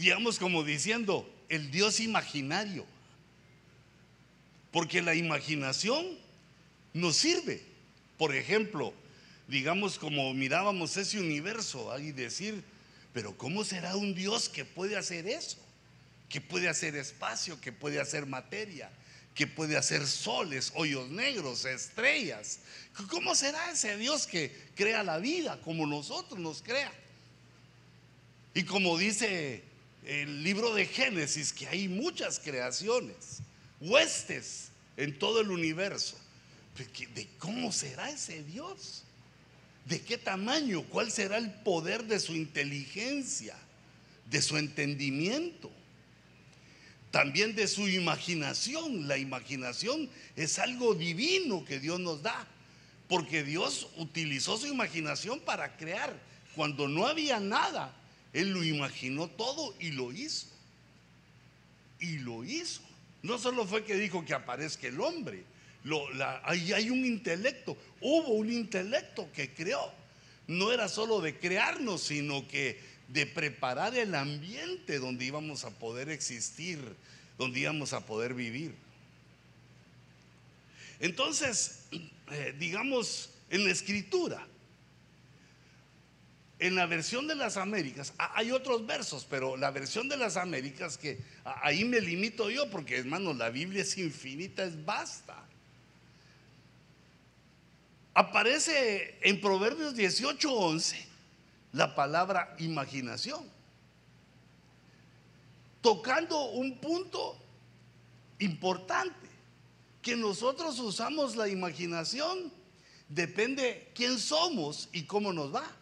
digamos como diciendo, el Dios imaginario. Porque la imaginación nos sirve. Por ejemplo, digamos como mirábamos ese universo y decir, pero ¿cómo será un Dios que puede hacer eso? Que puede hacer espacio, que puede hacer materia, que puede hacer soles, hoyos negros, estrellas. ¿Cómo será ese Dios que crea la vida como nosotros nos crea? Y como dice el libro de Génesis, que hay muchas creaciones, huestes en todo el universo. ¿De cómo será ese Dios? ¿De qué tamaño? ¿Cuál será el poder de su inteligencia? De su entendimiento. También de su imaginación. La imaginación es algo divino que Dios nos da. Porque Dios utilizó su imaginación para crear. Cuando no había nada, Él lo imaginó todo y lo hizo. Y lo hizo. No solo fue que dijo que aparezca el hombre, ahí hay un intelecto, hubo un intelecto que creó. No era solo de crearnos, sino que de preparar el ambiente donde íbamos a poder existir, donde íbamos a poder vivir. Entonces, eh, digamos, en la escritura, en la versión de las Américas, hay otros versos, pero la versión de las Américas que ahí me limito yo, porque hermano, la Biblia es infinita, es vasta. Aparece en Proverbios 18:11 la palabra imaginación, tocando un punto importante, que nosotros usamos la imaginación, depende quién somos y cómo nos va.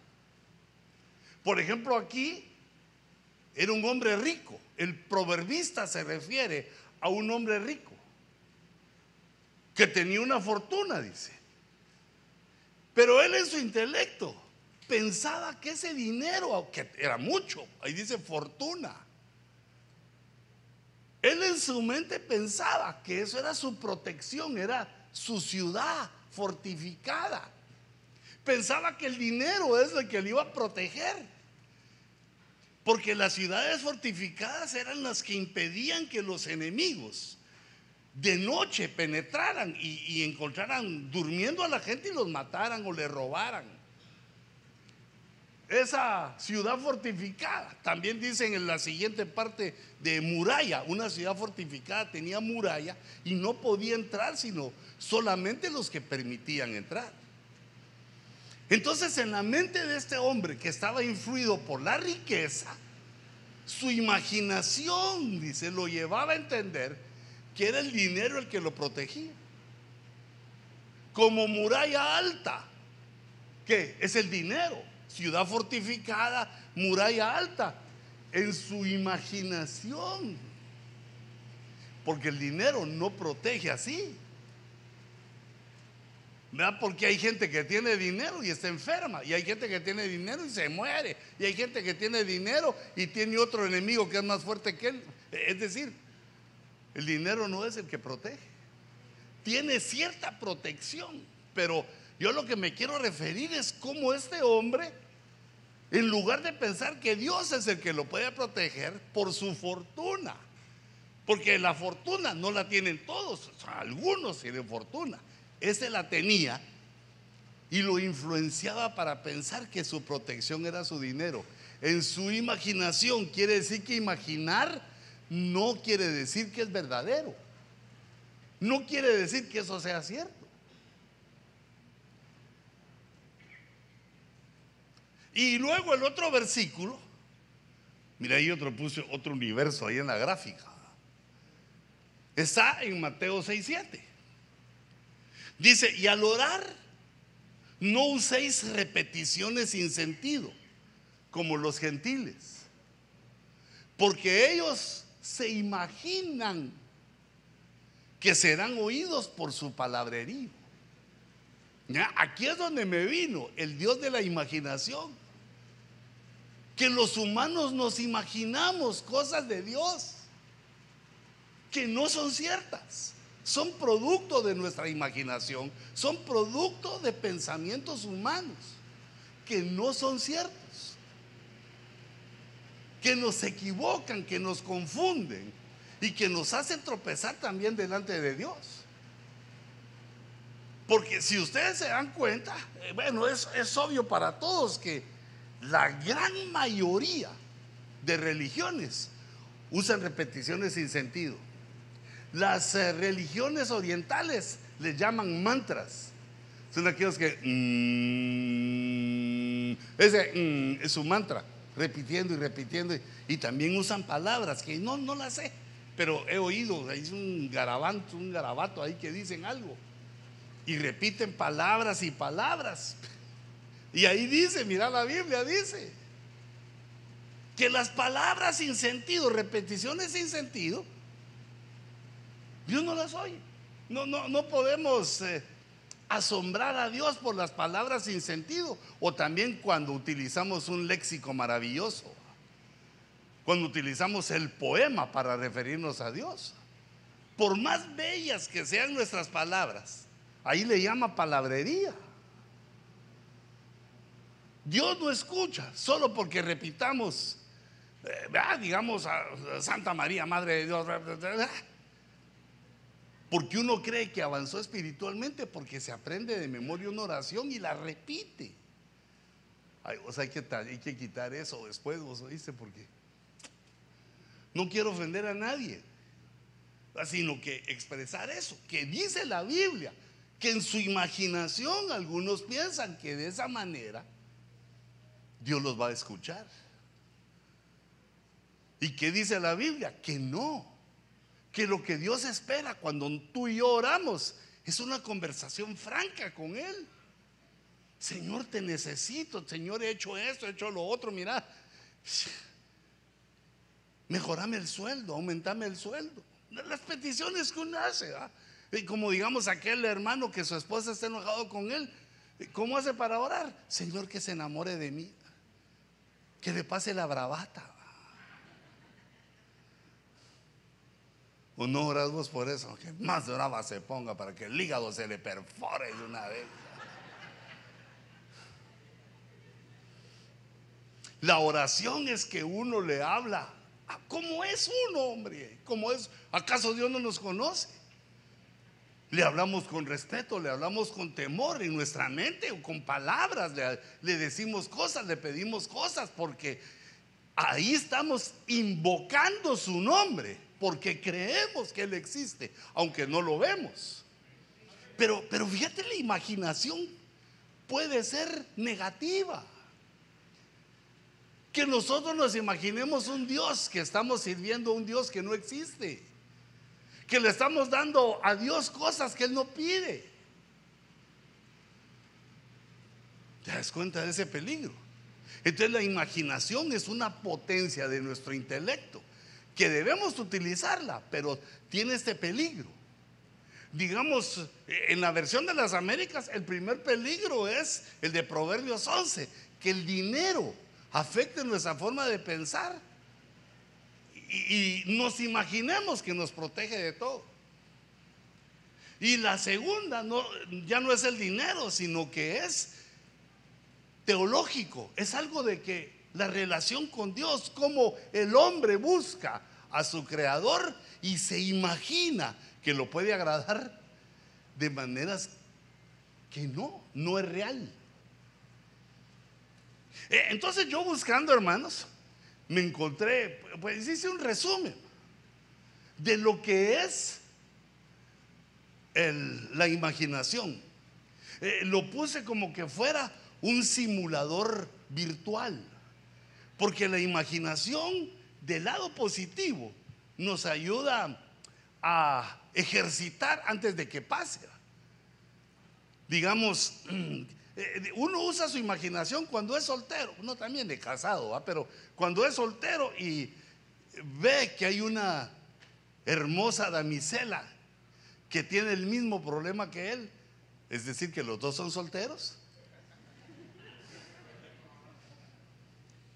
Por ejemplo, aquí era un hombre rico. El proverbista se refiere a un hombre rico que tenía una fortuna, dice. Pero él en su intelecto pensaba que ese dinero, que era mucho, ahí dice fortuna, él en su mente pensaba que eso era su protección, era su ciudad fortificada. Pensaba que el dinero es el que le iba a proteger. Porque las ciudades fortificadas eran las que impedían que los enemigos de noche penetraran y, encontraran durmiendo a la gente y los mataran o le robaran. Esa ciudad fortificada, también dicen en la siguiente parte de muralla, una ciudad fortificada tenía muralla y no podía entrar sino solamente los que permitían entrar. Entonces en la mente de este hombre que estaba influido por la riqueza, su imaginación, dice, lo llevaba a entender que era el dinero el que lo protegía. Como muralla alta, que es el dinero, ciudad fortificada, muralla alta, en su imaginación. Porque el dinero no protege así. ¿Verdad? Porque hay gente que tiene dinero y está enferma, y hay gente que tiene dinero y se muere, y hay gente que tiene dinero y tiene otro enemigo que es más fuerte que él. Es decir, el dinero no es el que protege, tiene cierta protección, pero yo lo que me quiero referir es cómo este hombre, en lugar de pensar que Dios es el que lo puede proteger por su fortuna, porque la fortuna no la tienen todos, algunos tienen fortuna ese la tenía y lo influenciaba para pensar que su protección era su dinero. En su imaginación quiere decir que imaginar no quiere decir que es verdadero. No quiere decir que eso sea cierto. Y luego el otro versículo, mira ahí otro puse otro universo ahí en la gráfica. Está en Mateo 6:7. Dice, y al orar, no uséis repeticiones sin sentido, como los gentiles, porque ellos se imaginan que serán oídos por su palabrerío. Aquí es donde me vino el Dios de la imaginación. Que los humanos nos imaginamos cosas de Dios que no son ciertas son producto de nuestra imaginación, son producto de pensamientos humanos que no son ciertos. que nos equivocan, que nos confunden y que nos hacen tropezar también delante de Dios. Porque si ustedes se dan cuenta, eh, bueno, es, es obvio para todos que la gran mayoría de religiones usan repeticiones sin sentido. Las eh, religiones orientales les llaman mantras. Son aquellos que... mm, ese mm, es su mantra, repitiendo y repitiendo. Y, también usan palabras que no, no las sé, pero he oído, hay un garabato, un garabato ahí que dicen algo. Y repiten palabras y palabras. Y ahí dice, mira la Biblia, dice que las palabras sin sentido, repeticiones sin sentido, Dios no las oye. No, no, no podemos eh, asombrar a Dios por las palabras sin sentido. O también cuando utilizamos un léxico maravilloso. Cuando utilizamos el poema para referirnos a Dios. Por más bellas que sean nuestras palabras, ahí le llama palabrería. Dios no escucha solo porque repitamos, eh, ah, digamos, a Santa María, Madre de Dios. Porque uno cree que avanzó espiritualmente porque se aprende de memoria una oración y la repite. O sea, hay que, hay que quitar eso después, vos oíste, porque no quiero ofender a nadie, sino que expresar eso, que dice la Biblia, que en su imaginación algunos piensan que de esa manera Dios los va a escuchar. ¿Y qué dice la Biblia? Que no que lo que Dios espera cuando tú y yo oramos es una conversación franca con Él. Señor, te necesito. Señor, he hecho esto, he hecho lo otro. Mira, mejorame el sueldo, aumentame el sueldo. Las peticiones que uno hace. Y como digamos aquel hermano que su esposa está enojado con él. ¿Cómo hace para orar? Señor, que se enamore de mí. Que le pase la bravata. ¿O no oras vos por eso? Que más brava se ponga para que el hígado se le perfore de una vez. La oración es que uno le habla. ¿Cómo es uno, hombre? ¿Cómo es? ¿Acaso Dios no nos conoce? Le hablamos con respeto, le hablamos con temor en nuestra mente o con palabras, le decimos cosas, le pedimos cosas, porque ahí estamos invocando su nombre porque creemos que Él existe, aunque no lo vemos. Pero, pero fíjate, la imaginación puede ser negativa. Que nosotros nos imaginemos un Dios que estamos sirviendo a un Dios que no existe. Que le estamos dando a Dios cosas que Él no pide. ¿Te das cuenta de ese peligro? Entonces la imaginación es una potencia de nuestro intelecto que debemos utilizarla, pero tiene este peligro. Digamos, en la versión de las Américas, el primer peligro es el de Proverbios 11, que el dinero afecte nuestra forma de pensar y, nos imaginemos que nos protege de todo. Y la segunda no, ya no es el dinero, sino que es teológico, es algo de que la relación con Dios, como el hombre busca a su creador y se imagina que lo puede agradar de maneras que no, no es real. Eh, entonces yo buscando, hermanos, me encontré, pues hice un resumen de lo que es la imaginación. Eh, lo puse como que fuera un simulador virtual, porque la imaginación del lado positivo nos ayuda a ejercitar antes de que pase. Digamos, eh, uno usa su imaginación cuando es soltero, uno también de casado, pero cuando es soltero y ve que hay una hermosa damisela que tiene el mismo problema que él, es decir, que los dos son solteros.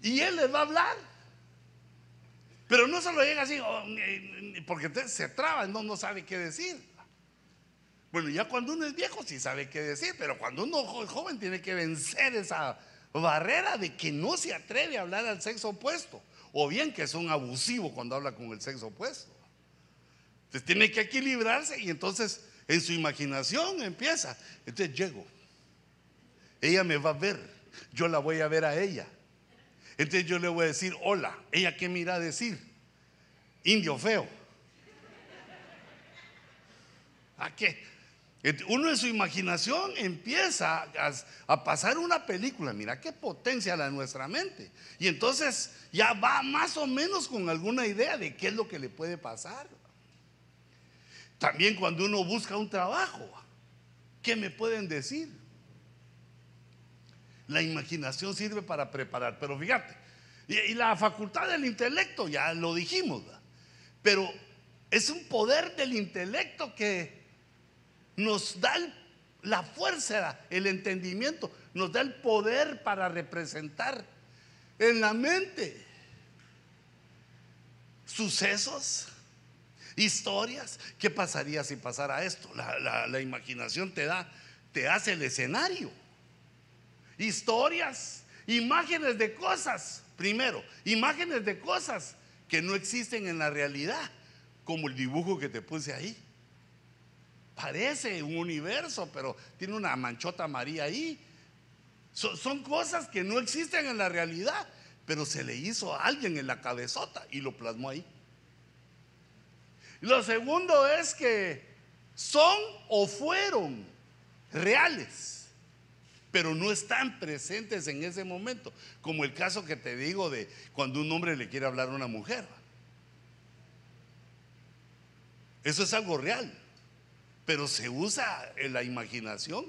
Y él les va a hablar. Pero no solo llega así, oh, porque se traba, no, no sabe qué decir. Bueno, ya cuando uno es viejo sí sabe qué decir, pero cuando uno es joven tiene que vencer esa barrera de que no se atreve a hablar al sexo opuesto o bien que es un abusivo cuando habla con el sexo opuesto. Entonces tiene que equilibrarse y entonces en su imaginación empieza. Entonces llego. Ella me va a ver, yo la voy a ver a ella. Entonces yo le voy a decir, hola, ella qué me irá a decir, indio feo. ¿A qué? Uno en su imaginación empieza a, pasar una película, mira qué potencia la nuestra mente. Y entonces ya va más o menos con alguna idea de qué es lo que le puede pasar. También cuando uno busca un trabajo, ¿qué me pueden decir? La imaginación sirve para preparar, pero fíjate, y, la facultad del intelecto, ya lo dijimos, pero es un poder del intelecto que nos da la fuerza, el entendimiento, nos da el poder para representar en la mente sucesos, historias. ¿Qué pasaría si pasara esto? La, imaginación te da, te hace el escenario. Historias, imágenes de cosas, primero, imágenes de cosas que no existen en la realidad, como el dibujo que te puse ahí. Parece un universo, pero tiene una manchota María ahí. son cosas que no existen en la realidad, pero se le hizo a alguien en la cabezota y lo plasmó ahí. Lo segundo es que son o fueron reales, pero no están presentes en ese momento, como el caso que te digo de cuando un hombre le quiere hablar a una mujer. Eso es algo real pero se usa en la imaginación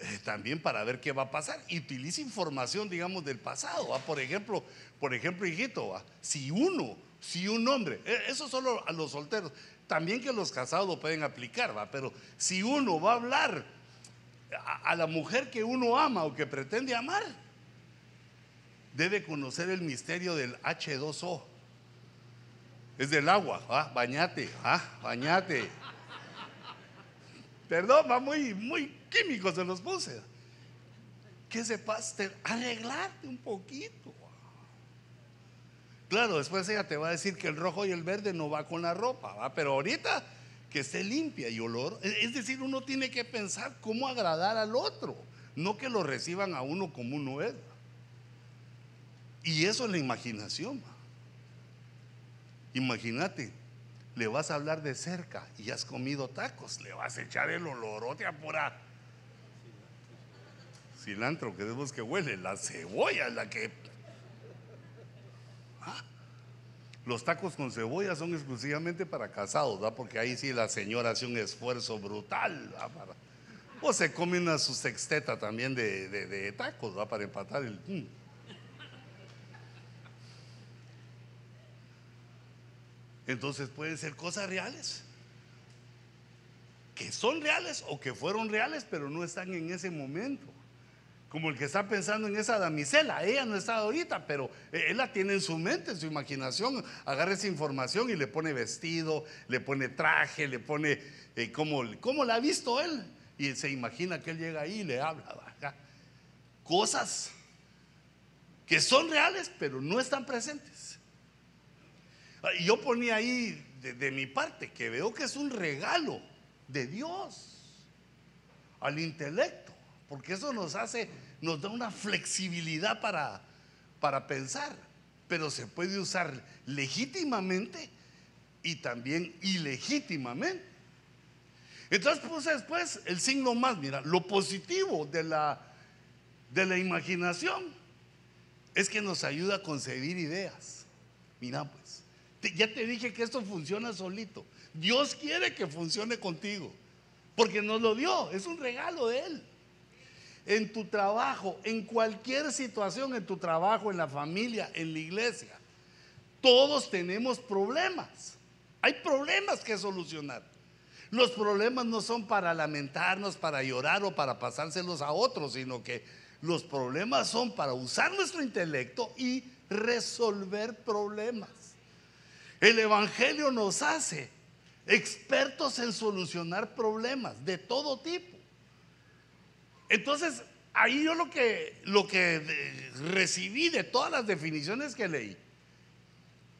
eh, también para ver qué va a pasar y utiliza información, digamos, del pasado. Por ejemplo, por ejemplo, hijito, si uno, si un hombre, eh, eso solo a los solteros, también que los casados lo pueden aplicar, ¿va? pero si uno va a hablar a la mujer que uno ama o que pretende amar, debe conocer el misterio del H2O es del agua, ¿ah? bañate, ¿ah? bañate. Perdón, va muy, muy químico se los puse. Que sepas arreglarte un poquito. Claro, después ella te va a decir que el rojo y el verde no va con la ropa, ¿va? pero ahorita que esté limpia y olor. Es decir, uno tiene que pensar cómo agradar al otro, no que lo reciban a uno como uno es. Y eso es la imaginación. Imagínate, le vas a hablar de cerca y has comido tacos, le vas a echar el olorote a pura cilantro, que debemos que huele, la cebolla la que... Ah, los tacos con cebolla son exclusivamente para casados, ¿verdad? porque ahí sí la señora hace un esfuerzo brutal. O se come una su sexteta también de, tacos ¿va? para empatar el... Mm. Entonces pueden ser cosas reales, que son reales o que fueron reales, pero no están en ese momento. Como el que está pensando en esa damisela, ella no está ahorita, pero él la tiene en su mente, en su imaginación. Agarra esa información y le pone vestido, le pone traje, le pone eh, como, como la ha visto él. Y se imagina que él llega ahí y le habla. Cosas que son reales, pero no están presentes. Y yo ponía ahí de, mi parte que veo que es un regalo de Dios al intelecto, porque eso nos hace, nos da una flexibilidad para, para pensar, pero se puede usar legítimamente y también ilegítimamente. Entonces puse después el signo más, mira, lo positivo de la, de la imaginación es que nos ayuda a concebir ideas. Mira pues, ya te dije que esto funciona solito. Dios quiere que funcione contigo, porque nos lo dio, es un regalo de Él. En tu trabajo, en cualquier situación, en tu trabajo, en la familia, en la iglesia, todos tenemos problemas. Hay problemas que solucionar. Los problemas no son para lamentarnos, para llorar o para pasárselos a otros, sino que los problemas son para usar nuestro intelecto y resolver problemas. El Evangelio nos hace expertos en solucionar problemas de todo tipo. Entonces, ahí yo lo que, lo que recibí de todas las definiciones que leí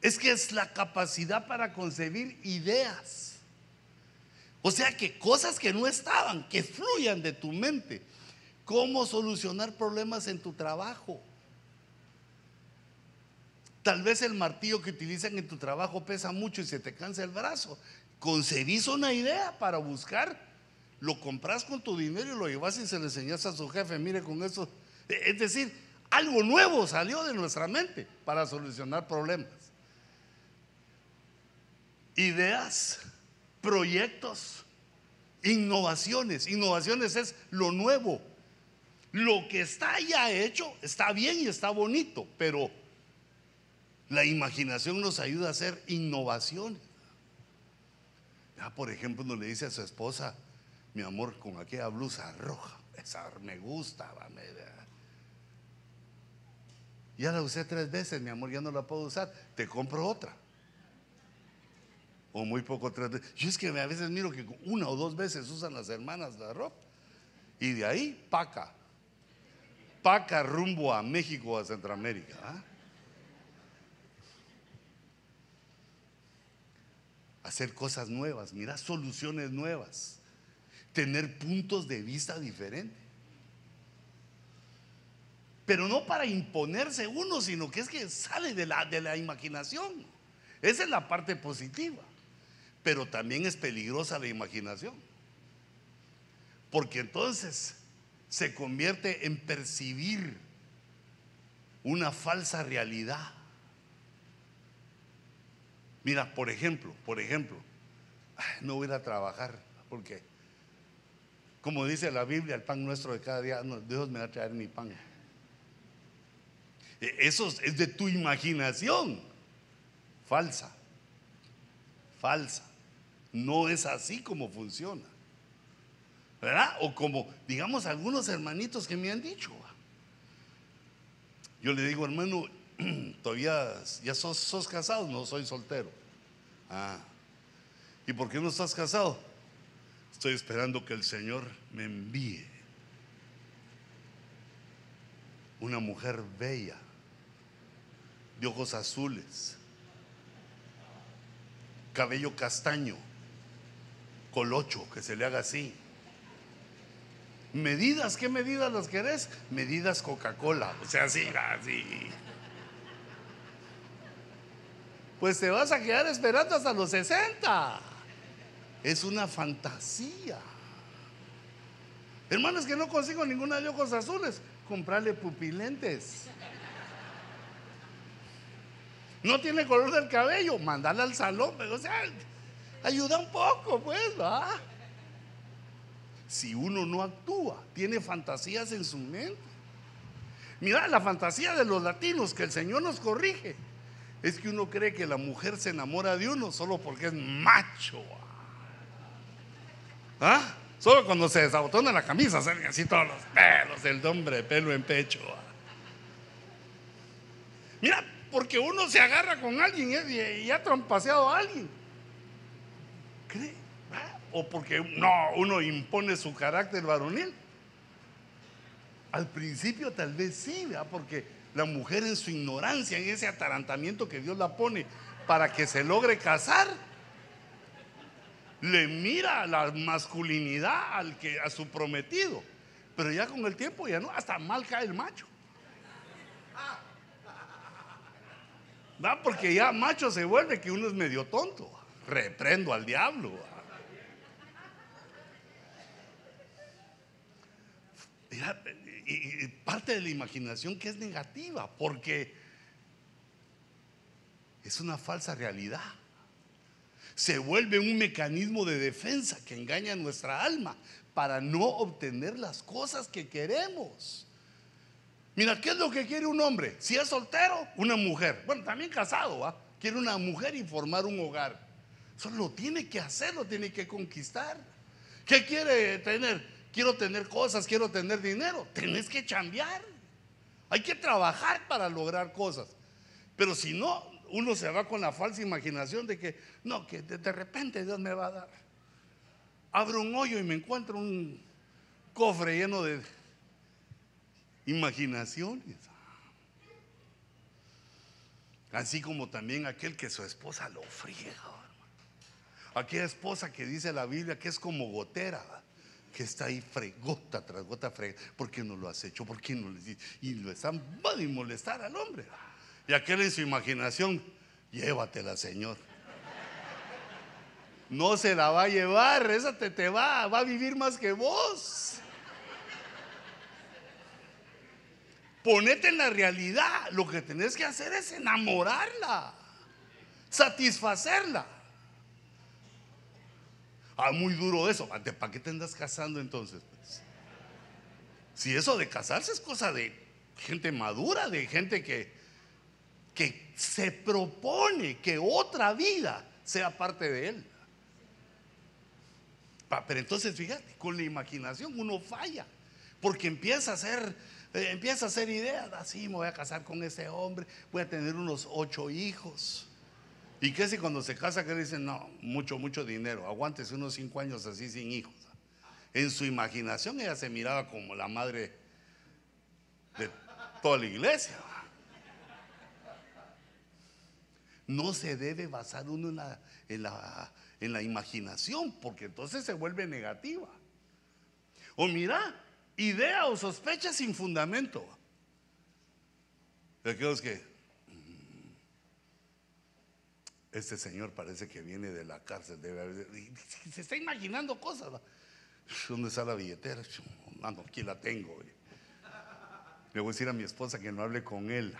es que es la capacidad para concebir ideas. O sea que cosas que no estaban, que fluyan de tu mente. Cómo solucionar problemas en tu trabajo. Tal vez el martillo que utilizan en tu trabajo pesa mucho y se te cansa el brazo. Concebís una idea para buscar, lo compras con tu dinero y lo llevas y se le enseñas a su jefe, mire con eso. Es decir, algo nuevo salió de nuestra mente para solucionar problemas. Ideas, proyectos, innovaciones. Innovaciones es lo nuevo. Lo que está ya hecho está bien y está bonito, pero la imaginación nos ayuda a hacer innovaciones. Ya, por ejemplo, uno le dice a su esposa, mi amor, con aquella blusa roja, esa me gusta, va, ya la usé tres veces, mi amor, ya no la puedo usar, te compro otra. O muy poco tres veces. Yo es que a veces miro que una o dos veces usan las hermanas la ropa. Y de ahí, paca. Paca rumbo a México, a Centroamérica. ¿ah? hacer cosas nuevas, mirar soluciones nuevas, tener puntos de vista diferentes. Pero no para imponerse uno, sino que es que sale de la, de la imaginación. Esa es la parte positiva. Pero también es peligrosa la imaginación. Porque entonces se convierte en percibir una falsa realidad. Mira, por ejemplo, por ejemplo, no voy a trabajar porque, como dice la Biblia, el pan nuestro de cada día, Dios me va a traer mi pan. E, eso es de tu imaginación, falsa, falsa. No es así como funciona. ¿Verdad? O como, digamos, algunos hermanitos que me han dicho. Yo le digo, hermano, todavía ya sos, sos casado, no soy soltero. Ah, ¿y por qué no estás casado? Estoy esperando que el Señor me envíe una mujer bella, de ojos azules, cabello castaño, colocho, que se le haga así. Medidas, ¿qué medidas las querés? Medidas Coca-Cola, o sea, así, así pues te vas a quedar esperando hasta los 60. Es una fantasía. Hermanos, que no consigo ninguna de ojos azules, comprarle pupilentes. No tiene color del cabello, mandarle al salón, pero, sea, ayuda un poco, pues, va. Si uno no actúa, tiene fantasías en su mente. Mira la fantasía de los latinos que el Señor nos corrige es que uno cree que la mujer se enamora de uno solo porque es macho. ¿Ah? Solo cuando se desabotona la camisa salen así todos los pelos del hombre, pelo en pecho. Mira, porque uno se agarra con alguien y ha trompaseado a alguien. ¿Cree? ¿Ah? O porque no, uno impone su carácter varonil. Al principio tal vez sí, porque la mujer en su ignorancia, en ese atarantamiento que Dios la pone para que se logre casar, le mira la masculinidad al que, a su prometido. Pero ya con el tiempo ya no, hasta mal cae el macho. ¿Va? Porque ya macho se vuelve que uno es medio tonto. Reprendo al diablo. Mira, y parte de la imaginación que es negativa, porque es una falsa realidad. Se vuelve un mecanismo de defensa que engaña nuestra alma para no obtener las cosas que queremos. Mira, ¿qué es lo que quiere un hombre? Si es soltero, una mujer. Bueno, también casado, ¿va? Quiere una mujer y formar un hogar. Eso lo tiene que hacer, lo tiene que conquistar. ¿Qué quiere tener? quiero tener cosas, quiero tener dinero. Tienes que chambear. Hay que trabajar para lograr cosas. Pero si no, uno se va con la falsa imaginación de que, no, que de, repente Dios me va a dar. Abro un hoyo y me encuentro un cofre lleno de imaginaciones. Así como también aquel que su esposa lo friega. Aquella esposa que dice la Biblia que es como gotera, que está ahí fregota tras gota frega. ¿Por qué no lo has hecho? ¿Por qué no le? Y lo están va a molestar al hombre. Y aquel en su imaginación, llévatela, Señor. No se la va a llevar, esa te, te va, va a vivir más que vos. Ponete en la realidad. Lo que tenés que hacer es enamorarla, satisfacerla. Ah, muy duro eso. ¿Para qué te andas casando entonces? Pues? Si eso de casarse es cosa de gente madura, de gente que, que se propone que otra vida sea parte de él. Pero entonces fíjate, con la imaginación uno falla, porque empieza a ser eh, empieza a hacer ideas, así me voy a casar con ese hombre, voy a tener unos ocho hijos. ¿Y qué si cuando se casa que dicen, no, mucho, mucho dinero, aguántese unos cinco años así sin hijos? En su imaginación ella se miraba como la madre de toda la iglesia. No se debe basar uno en la, en la, en la imaginación, porque entonces se vuelve negativa. O mira, idea o sospecha sin fundamento. Aquellos que mm, este señor parece que viene de la cárcel, se está imaginando cosas. ¿Dónde está la billetera? Mano, aquí la tengo. Le voy a decir a mi esposa que no hable con él.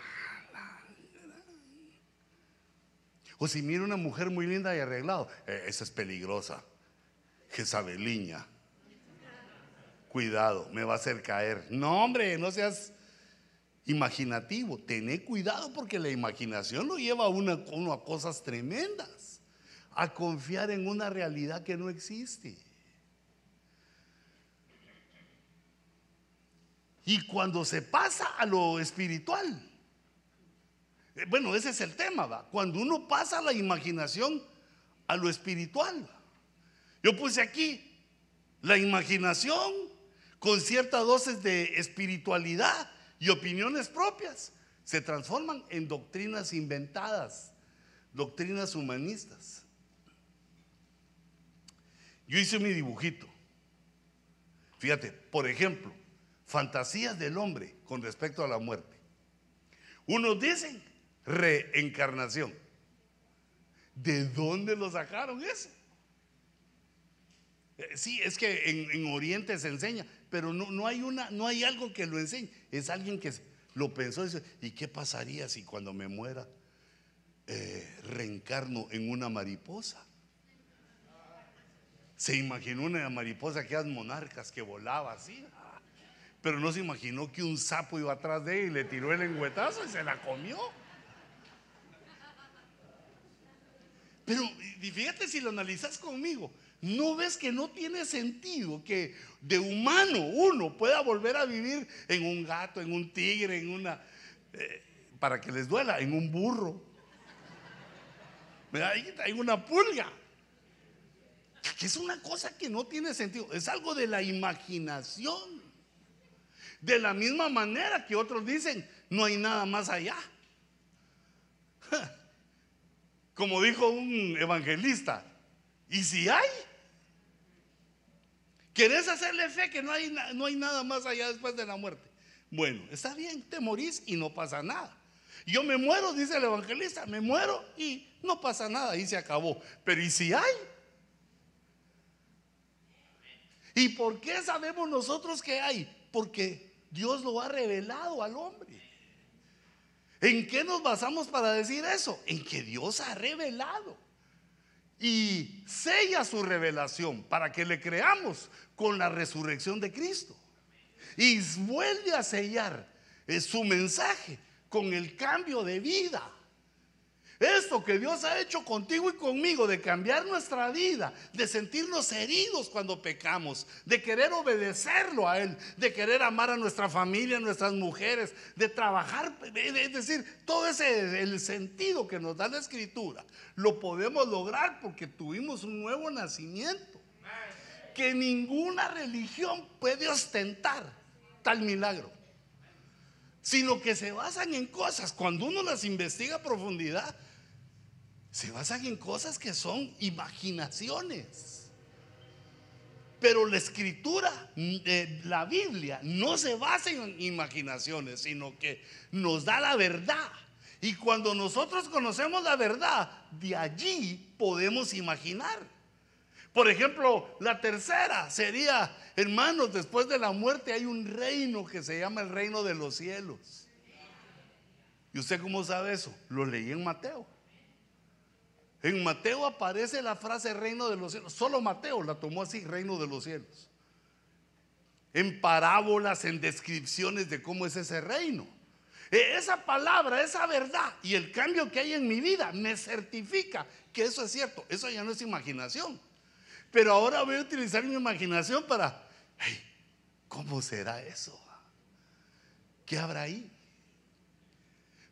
O si mira una mujer muy linda y arreglado, eh, esa es peligrosa. Jezabeliña cuidado, me va a hacer caer. No, hombre, no seas imaginativo. Tené cuidado porque la imaginación lo lleva a uno a cosas tremendas. A confiar en una realidad que no existe. Y cuando se pasa a lo espiritual, bueno, ese es el tema, ¿va? Cuando uno pasa la imaginación a lo espiritual. Yo puse aquí la imaginación con cierta dosis de espiritualidad y opiniones propias, se transforman en doctrinas inventadas, doctrinas humanistas. Yo hice mi dibujito. Fíjate, por ejemplo, fantasías del hombre con respecto a la muerte. Unos dicen reencarnación. ¿De dónde lo sacaron eso? Eh, sí, es que en, en Oriente se enseña, pero no, hay una, no hay algo que lo enseñe. Es alguien que lo pensó y dice, ¿y qué pasaría si cuando me muera eh, reencarno en una mariposa? Se imaginó una mariposa, aquellas monarcas que volaba así, pero no se imaginó que un sapo iba atrás de ella y le tiró el engüetazo y se la comió. Pero fíjate si lo analizas conmigo, ¿No ves que no tiene sentido que de humano uno pueda volver a vivir en un gato, en un tigre, en una, eh, para que les duela, en un burro? Hay, hay una pulga. Que es una cosa que no tiene sentido. Es algo de la imaginación. De la misma manera que otros dicen, no hay nada más allá. Como dijo un evangelista, ¿y si hay? ¿Querés hacerle fe que no hay, no hay nada más allá después de la muerte? Bueno, está bien, te morís y no pasa nada. Yo me muero, dice el evangelista, me muero y no pasa nada y se acabó. Pero ¿y si hay? ¿Y por qué sabemos nosotros que hay? Porque Dios lo ha revelado al hombre. ¿En qué nos basamos para decir eso? En que Dios ha revelado y sella su revelación para que le creamos con la resurrección de Cristo. Y vuelve a sellar eh, su mensaje con el cambio de vida. Esto que Dios ha hecho contigo y conmigo, de cambiar nuestra vida, de sentirnos heridos cuando pecamos, de querer obedecerlo a Él, de querer amar a nuestra familia, a nuestras mujeres, de trabajar, es decir, todo ese el sentido que nos da la Escritura, lo podemos lograr porque tuvimos un nuevo nacimiento, que ninguna religión puede ostentar tal milagro. sino que se basan en cosas, cuando uno las investiga a profundidad, se basan en cosas que son imaginaciones. Pero la escritura, de la Biblia, no se basa en imaginaciones, sino que nos da la verdad. Y cuando nosotros conocemos la verdad, de allí podemos imaginar. Por ejemplo, la tercera sería, hermanos, después de la muerte hay un reino que se llama el reino de los cielos. ¿Y usted cómo sabe eso? Lo leí en Mateo. En Mateo aparece la frase reino de los cielos. Solo Mateo la tomó así, reino de los cielos. En parábolas, en descripciones de cómo es ese reino. E, esa palabra, esa verdad y el cambio que hay en mi vida me certifica que eso es cierto. Eso ya no es imaginación. Pero ahora voy a utilizar mi imaginación para, ¿cómo será eso? ¿Qué habrá ahí?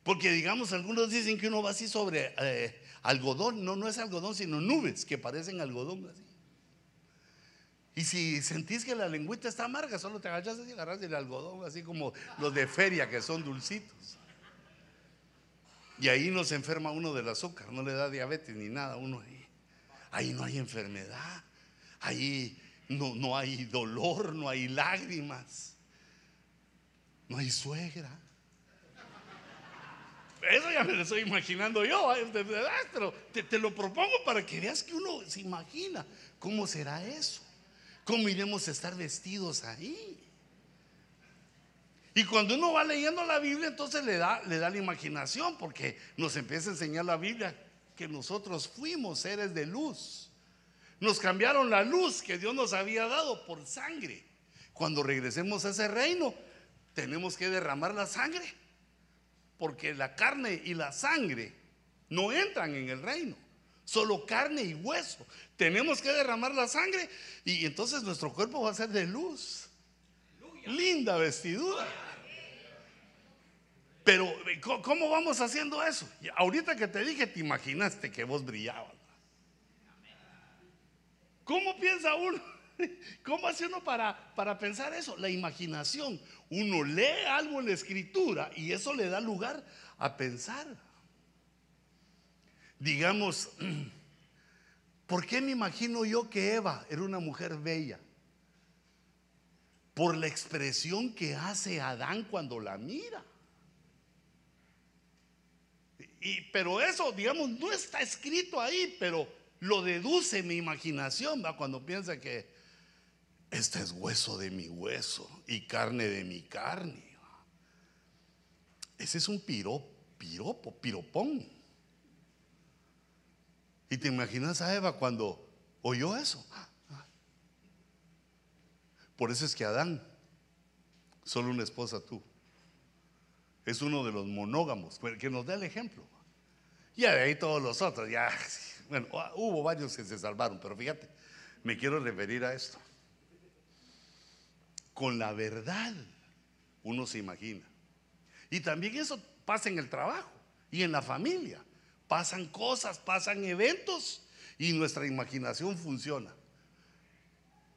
Porque digamos, algunos dicen que uno va así sobre eh, algodón, no, no es algodón, sino nubes que parecen algodón así. Y si sentís que la lengüita está amarga, solo te agachas y agarras el algodón, así como los de feria que son dulcitos. Y ahí no se enferma uno del azúcar, no le da diabetes ni nada, uno ahí. Ahí no hay enfermedad, ahí no, no hay dolor, no hay lágrimas, no hay suegra. Eso ya me lo estoy imaginando yo, pero te, lo propongo para que veas que uno se imagina cómo será eso, cómo iremos a estar vestidos ahí. Y cuando uno va leyendo la Biblia, entonces le da, le da la imaginación, porque nos empieza a enseñar la Biblia que nosotros fuimos seres de luz. Nos cambiaron la luz que Dios nos había dado por sangre. Cuando regresemos a ese reino, tenemos que derramar la sangre porque la carne y la sangre no entran en el reino, solo carne y hueso. Tenemos que derramar la sangre y entonces nuestro cuerpo va a ser de luz. Linda vestidura. Pero, ¿cómo vamos haciendo eso? Ahorita que te dije, te imaginaste que vos brillabas. ¿Cómo piensa uno? ¿Cómo hace uno para, para pensar eso? La imaginación. Uno lee algo en la escritura y eso le da lugar a pensar. Digamos, ¿por qué me imagino yo que Eva era una mujer bella? Por la expresión que hace Adán cuando la mira. Y, pero eso, digamos, no está escrito ahí, pero lo deduce mi imaginación. Cuando piensa que este es hueso de mi hueso y carne de mi carne. Ese es un piropo, piropo, piropón. Y te imaginas a Eva cuando oyó eso. Por eso es que Adán, solo una esposa tú, es uno de los monógamos, que nos da el ejemplo. Y de ahí todos los otros, ya, bueno, hubo varios que se salvaron, pero fíjate, me quiero referir a esto con la verdad uno se imagina. Y también eso pasa en el trabajo y en la familia. Pasan cosas, pasan eventos y nuestra imaginación funciona.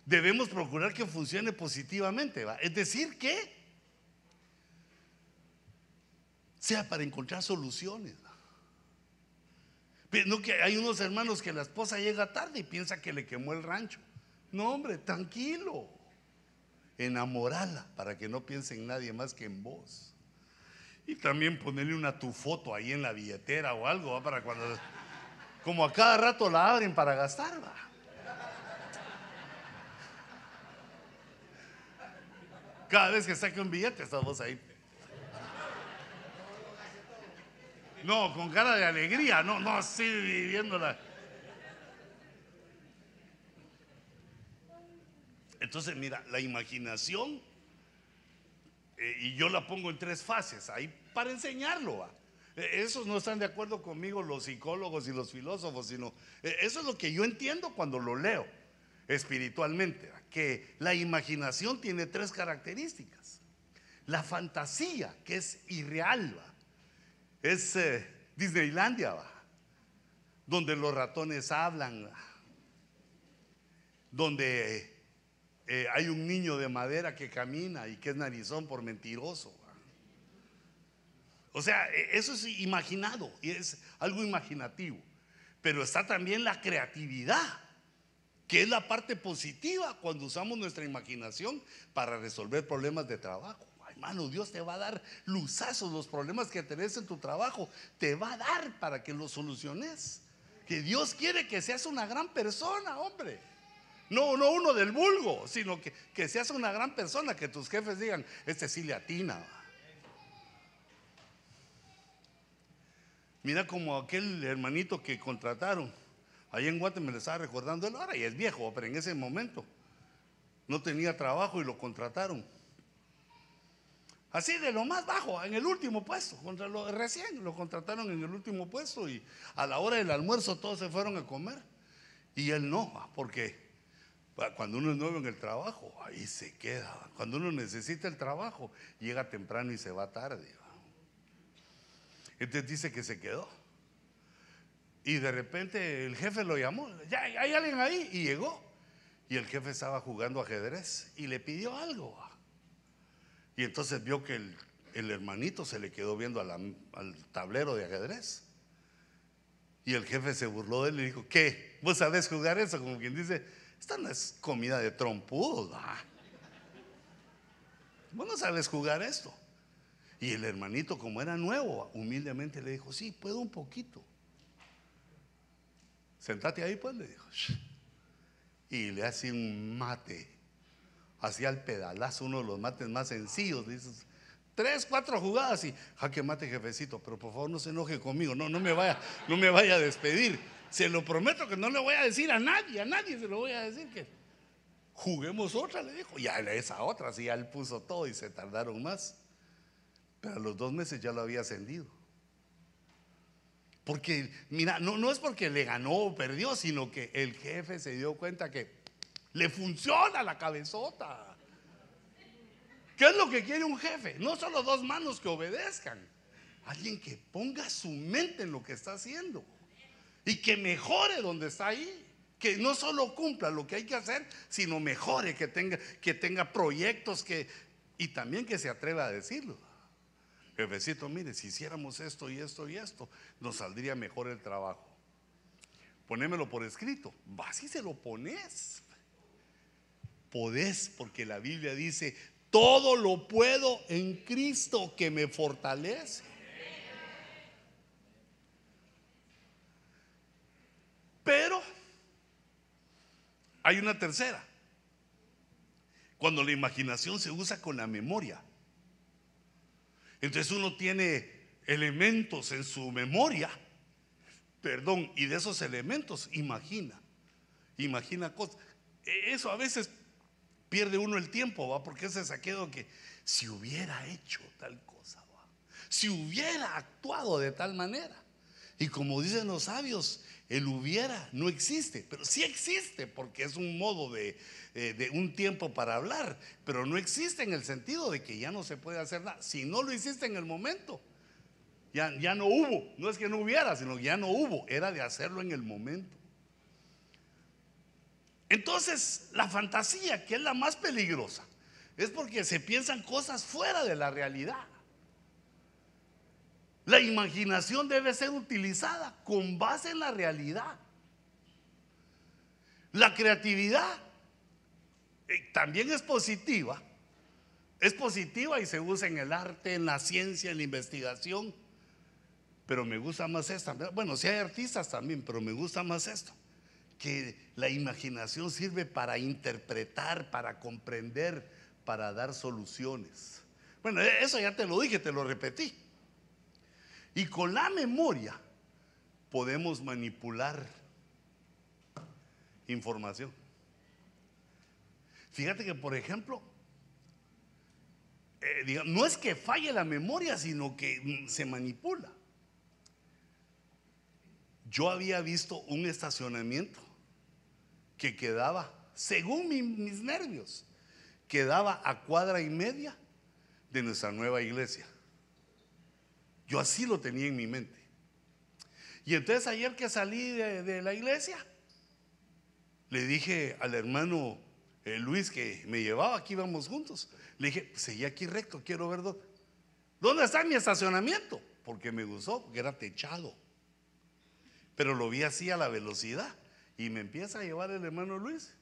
Debemos procurar que funcione positivamente, ¿va? Es decir, que sea para encontrar soluciones. No que hay unos hermanos que la esposa llega tarde y piensa que le quemó el rancho. No, hombre, tranquilo enamorala para que no piense en nadie más que en vos. Y también ponerle una tu foto ahí en la billetera o algo, para cuando, como a cada rato la abren para gastar, Cada vez que saque un billete, estamos ahí. No, con cara de alegría, no, no, así viviéndola. Entonces, mira, la imaginación, eh, y yo la pongo en tres fases, ahí para enseñarlo. E, esos no están de acuerdo conmigo los psicólogos y los filósofos, sino e, eso es lo que yo entiendo cuando lo leo espiritualmente, que la imaginación tiene tres características. La fantasía, que es irreal, es eh, Disneylandia, donde los ratones hablan, donde eh, hay un niño de madera que camina y que es narizón por mentiroso. O sea, e, eso es imaginado y es algo imaginativo. Pero está también la creatividad, que es la parte positiva cuando usamos nuestra imaginación para resolver problemas de trabajo. Hermano, Dios te va a dar luzazos, los problemas que tenés en tu trabajo, te va a dar para que los soluciones. Que Dios quiere que seas una gran persona, hombre. No, no uno del vulgo, sino que, que seas una gran persona, que tus jefes digan, este sí le atina. Mira como aquel hermanito que contrataron. Ahí en Guatemala me estaba recordando él ahora y es viejo, pero en ese momento no tenía trabajo y lo contrataron. Así de lo más bajo, en el último puesto, contra lo, recién lo contrataron en el último puesto y a la hora del almuerzo todos se fueron a comer y él no, porque cuando uno es nuevo en el trabajo, ahí se queda. Cuando uno necesita el trabajo, llega temprano y se va tarde. Entonces dice que se quedó. Y de repente el jefe lo llamó, ya hay alguien ahí, y llegó. Y el jefe estaba jugando ajedrez y le pidió algo. Y entonces vio que el, hermanito se le quedó viendo al tablero de ajedrez. Y el jefe se burló de él y dijo, ¿qué? ¿Vos sabés jugar eso? Como quien dice, esta no es comida de trompudo. Vos no sabes jugar esto. Y el hermanito, como era nuevo, humildemente le dijo, sí, puedo un poquito. Sentate ahí, pues, le dijo. Y le hace un mate. Hacía el pedalazo, uno de los mates más sencillos. Dices, tres, cuatro jugadas y jaque mate, jefecito. Pero por favor no se enoje conmigo. No, no me vaya, no me vaya a despedir. Se lo prometo que no le voy a decir a nadie, a nadie se lo voy a decir que juguemos otra, le dijo. Ya esa otra, sí, ya él puso todo y se tardaron más. Pero a los dos meses ya lo había ascendido. Porque, mira, no, no es porque le ganó o perdió, sino que el jefe se dio cuenta que le funciona la cabezota. ¿Qué es lo que quiere un jefe? No solo dos manos que obedezcan, alguien que ponga su mente en lo que está haciendo y que mejore donde está ahí. Que no solo cumpla lo que hay que hacer, sino mejore, que tenga, que tenga proyectos que, y también que se atreva a decirlo. Jefecito, mire, si hiciéramos esto y esto y esto, nos saldría mejor el trabajo. Ponémelo por escrito. Así se lo pones. Podés, porque la Biblia dice, todo lo puedo en Cristo que me fortalece. Pero hay una tercera. Cuando la imaginación se usa con la memoria. Entonces uno tiene elementos en su memoria, perdón, y de esos elementos imagina, imagina cosas. E, eso a veces pierde uno el tiempo, ¿va? Porque ese saqueo que si hubiera hecho tal cosa, ¿va? Si hubiera actuado de tal manera. Y como dicen los sabios, el hubiera no existe, pero sí existe porque es un modo de, eh, de, un tiempo para hablar, pero no existe en el sentido de que ya no se puede hacer nada. Si no lo hiciste en el momento, ya, ya no hubo, no es que no hubiera, sino que ya no hubo, era de hacerlo en el momento. Entonces, la fantasía, que es la más peligrosa, es porque se piensan cosas fuera de la realidad. La imaginación debe ser utilizada con base en la realidad. La creatividad eh, también es positiva. Es positiva y se usa en el arte, en la ciencia, en la investigación. Pero me gusta más esta. Bueno, si hay artistas también, pero me gusta más esto. Que la imaginación sirve para interpretar, para comprender, para dar soluciones. Bueno, e-, eso ya te lo dije, te lo repetí. Y con la memoria podemos manipular información. Fíjate que, por ejemplo, eh, no es que falle la memoria, sino que mm, se manipula. Yo había visto un estacionamiento que quedaba, según mis nervios, quedaba a cuadra y media de nuestra nueva iglesia. Yo así lo tenía en mi mente. Y entonces ayer que salí de, la iglesia, le dije al hermano eh, Luis que me llevaba, aquí íbamos juntos. Le dije, seguí aquí recto, quiero ver ¿Dónde está mi estacionamiento? Porque me gustó, porque era techado. Pero lo vi así a la velocidad. Y me empieza a llevar el hermano Luis.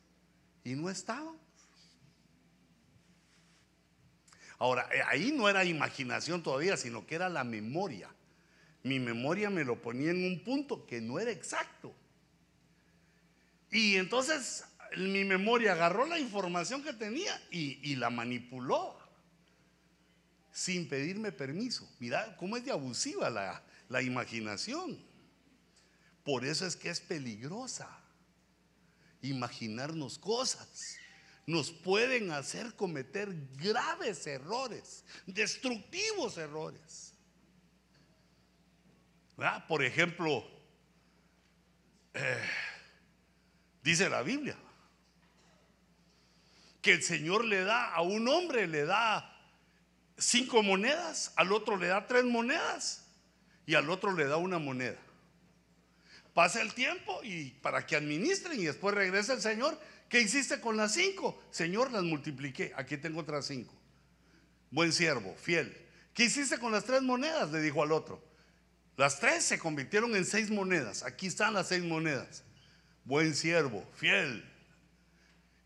Y no estaba. Ahora, eh, ahí no era imaginación todavía, sino que era la memoria. Mi memoria me lo ponía en un punto que no era exacto. Y entonces mi memoria agarró la información que tenía y, la manipuló sin pedirme permiso. Mira cómo es de abusiva la, la imaginación. Por eso es que es peligrosa imaginarnos cosas nos pueden hacer cometer graves errores, destructivos errores. Por ejemplo, eh, dice la Biblia que el Señor le da a un hombre, le da cinco monedas, al otro le da tres monedas y al otro le da una moneda. Pasa el tiempo y para que administren y después regresa el Señor ¿Qué hiciste con las cinco? Señor, las multipliqué. Aquí tengo otras cinco. Buen siervo, fiel. ¿Qué hiciste con las tres monedas? Le dijo al otro. Las tres se convirtieron en seis monedas. Aquí están las seis monedas. Buen siervo, fiel.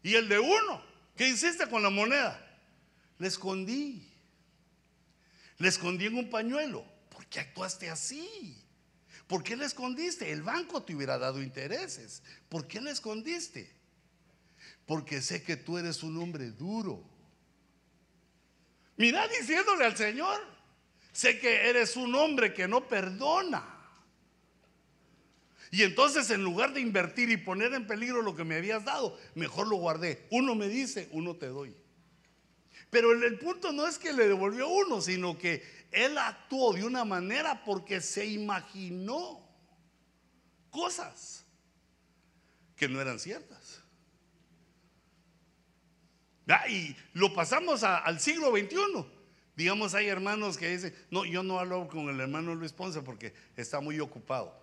Y el de uno, ¿qué hiciste con la moneda? Le escondí. Le escondí en un pañuelo. ¿Por qué actuaste así? ¿Por qué le escondiste? El banco te hubiera dado intereses. ¿Por qué le escondiste? Porque sé que tú eres un hombre duro. Mira diciéndole al Señor, sé que eres un hombre que no perdona. Y entonces en lugar de invertir y poner en peligro lo que me habías dado, mejor lo guardé. Uno me dice, uno te doy. Pero el, punto no es que le devolvió uno, sino que él actuó de una manera porque se imaginó cosas que no eran ciertas. Y lo pasamos al siglo XXI. Digamos, hay hermanos que dicen, no, yo no hablo con el hermano Luis Ponce porque está muy ocupado.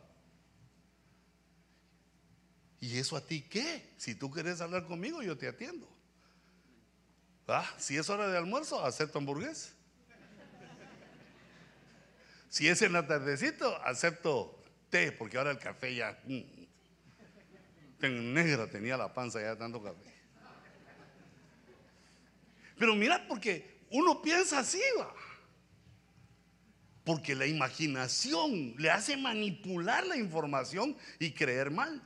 ¿Y eso a ti qué? Si tú quieres hablar conmigo, yo te atiendo. ¿Ah? Si es hora de almuerzo, acepto hamburgués. Si es en la tardecito, acepto té, porque ahora el café ya. Mm, en negra tenía la panza ya tanto café. Pero mira, porque uno piensa así, va. Porque la imaginación le hace manipular la información y creer mal.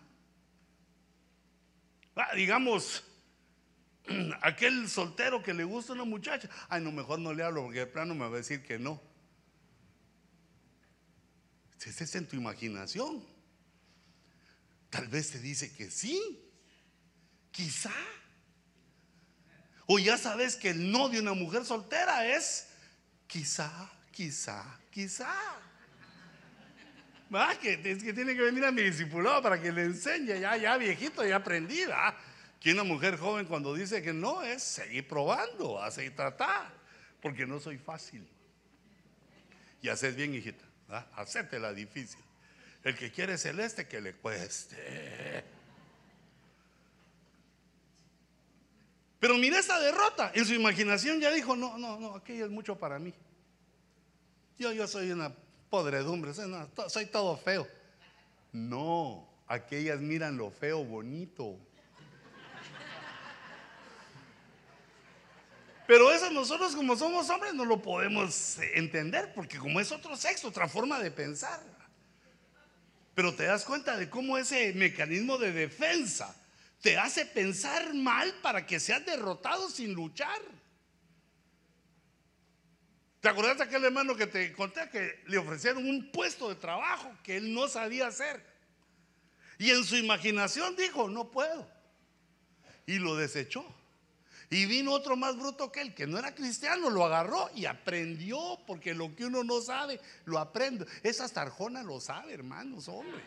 Ah, digamos, aquel soltero que le gusta a una muchacha, ay, no, mejor no le hablo porque de plano me va a decir que no. Ese es en tu imaginación. Tal vez te dice que sí, quizá. O ya sabes que el no de una mujer soltera es quizá, quizá, quizá. ¿Va? Que, es que tiene que venir a mi discipulado para que le enseñe, ya, ya viejito, ya aprendí, Que una mujer joven cuando dice que no es seguir probando, a seguir tratar, porque no soy fácil. Y haces bien, hijita, hacete la difícil. El que quiere celeste, que le cueste. Pero mira esta derrota. En su imaginación ya dijo, no, no, no, aquello es mucho para mí. Yo, yo soy una podredumbre, soy, todo feo. No, aquellas miran lo feo bonito. Pero eso nosotros como somos hombres no lo podemos entender, porque como es otro sexo, otra forma de pensar. Pero te das cuenta de cómo ese mecanismo de defensa te hace pensar mal para que seas derrotado sin luchar. ¿Te acuerdas de aquel hermano que te conté que le ofrecieron un puesto de trabajo que él no sabía hacer? Y en su imaginación dijo, no puedo. Y lo desechó. Y vino otro más bruto que él, que no era cristiano, lo agarró y aprendió, porque lo que uno no sabe, lo aprende. Esa Arjona lo sabe, hermanos, hombre.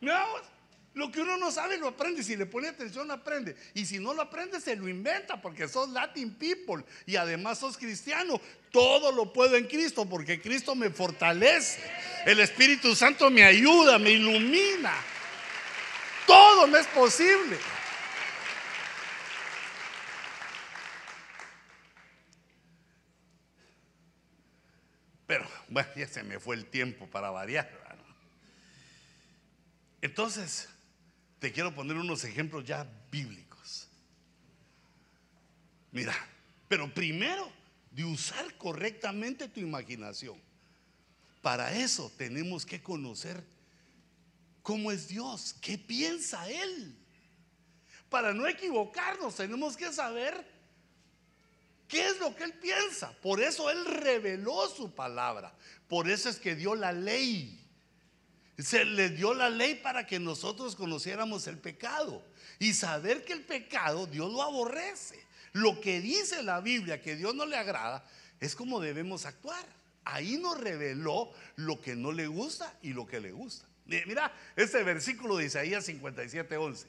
¿No? Lo que uno no sabe lo aprende, si le pone atención aprende. Y si no lo aprende, se lo inventa porque sos Latin people y además sos cristiano. Todo lo puedo en Cristo porque Cristo me fortalece. El Espíritu Santo me ayuda, me ilumina. Todo me es posible. Pero, bueno, ya se me fue el tiempo para variar. ¿no? Entonces, te quiero poner unos ejemplos ya bíblicos. Mira, pero primero de usar correctamente tu imaginación. Para eso tenemos que conocer cómo es Dios, qué piensa Él. Para no equivocarnos tenemos que saber qué es lo que Él piensa. Por eso Él reveló su palabra. Por eso es que dio la ley. Se le dio la ley para que nosotros conociéramos el pecado y saber que el pecado Dios lo aborrece. Lo que dice la Biblia que Dios no le agrada es como debemos actuar. Ahí nos reveló lo que no le gusta y lo que le gusta. Mira, este versículo de Isaías 57, 11.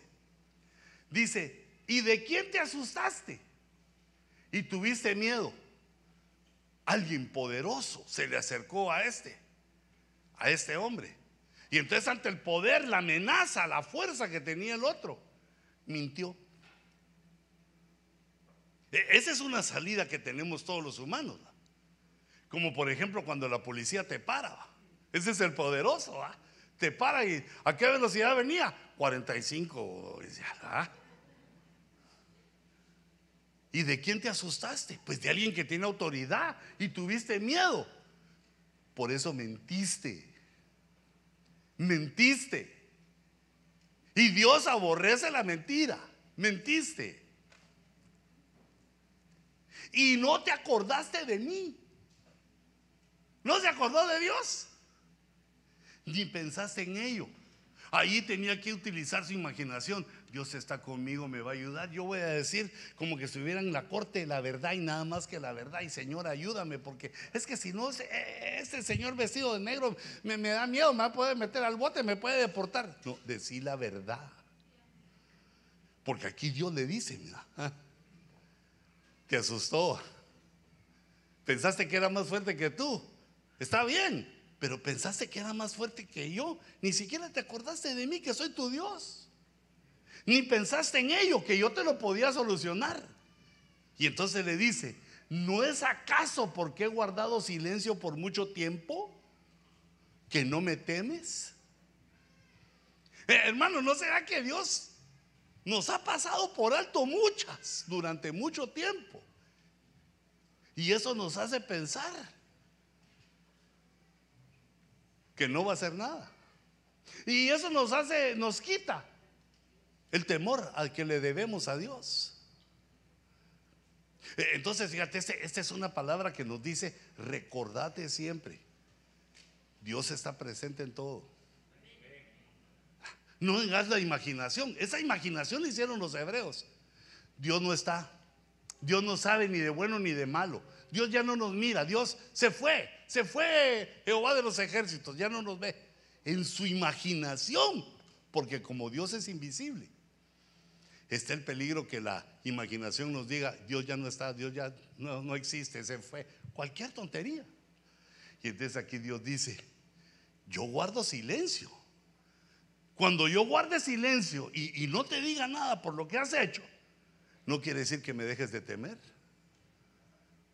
Dice, ¿y de quién te asustaste? Y tuviste miedo. Alguien poderoso se le acercó a este, a este hombre. Y entonces ante el poder, la amenaza, la fuerza que tenía el otro, mintió. E, esa es una salida que tenemos todos los humanos. Como por ejemplo cuando la policía te para. Ese es el poderoso. Te para y ¿a qué velocidad venía? 45. ¿Y de quién te asustaste? Pues de alguien que tiene autoridad y tuviste miedo. Por eso mentiste. Mentiste. Y Dios aborrece la mentira. Mentiste. Y no te acordaste de mí. ¿No se acordó de Dios? Ni pensaste en ello. Ahí tenía que utilizar su imaginación. Dios está conmigo, me va a ayudar. Yo voy a decir como que estuviera en la corte la verdad y nada más que la verdad. Y Señor, ayúdame, porque es que si no, este señor vestido de negro me, da miedo, me poder meter al bote, me puede deportar. No, decir la verdad. Porque aquí Dios le dice, mira, te asustó. Pensaste que era más fuerte que tú. Está bien, pero pensaste que era más fuerte que yo. Ni siquiera te acordaste de mí, que soy tu Dios. Ni pensaste en ello, que yo te lo podía solucionar. Y entonces le dice, ¿no es acaso porque he guardado silencio por mucho tiempo que no me temes? Eh, hermano, ¿no será que Dios nos ha pasado por alto muchas durante mucho tiempo? Y eso nos hace pensar que no va a hacer nada. Y eso nos hace, nos quita el temor al que le debemos a Dios. Eh, entonces, fíjate, este, esta es una palabra que nos dice, recordate siempre, Dios está presente en todo. No hagas la imaginación, esa imaginación la hicieron los hebreos. Dios no está, Dios no sabe ni de bueno ni de malo. Dios ya no nos mira, Dios se fue, se fue Jehová de los ejércitos, ya no nos ve. En su imaginación, porque como Dios es invisible, está el peligro que la imaginación nos diga, Dios ya no está, Dios ya no, no existe, se fue. Cualquier tontería. Y entonces aquí Dios dice, yo guardo silencio. Cuando yo guarde silencio y, y no te diga nada por lo que has hecho, no quiere decir que me dejes de temer.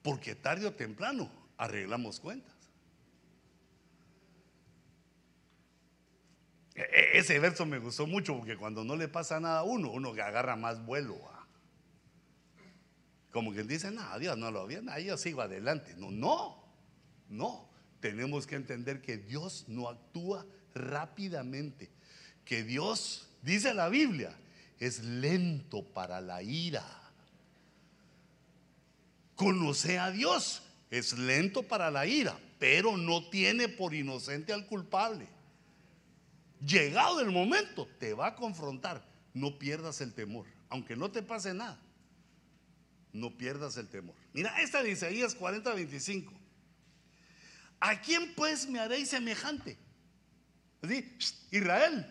Porque tarde o temprano arreglamos cuentas. E, e, ese verso me gustó mucho porque cuando no le pasa nada a uno, uno que agarra más vuelo. Como quien dice, no, Dios no lo viene, ahí yo sigo adelante. No, no, no. Tenemos que entender que Dios no actúa rápidamente. Que Dios, dice la Biblia, es lento para la ira. Conoce a Dios, es lento para la ira, pero no tiene por inocente al culpable. Llegado el momento, te va a confrontar. No pierdas el temor, aunque no te pase nada. No pierdas el temor. Mira, esta de Isaías 40, 25. ¿A quién pues me haréis semejante? Israel,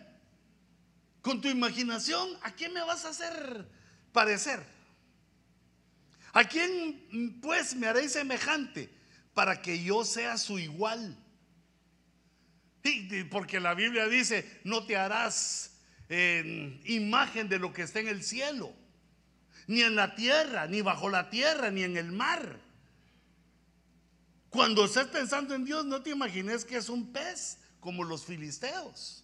con tu imaginación, ¿a quién me vas a hacer parecer? ¿A quién pues me haréis semejante para que yo sea su igual? Porque la Biblia dice, no te harás imagen de lo que está en el cielo, ni en la tierra, ni bajo la tierra, ni en el mar. Cuando estés pensando en Dios, no te imagines que es un pez como los filisteos.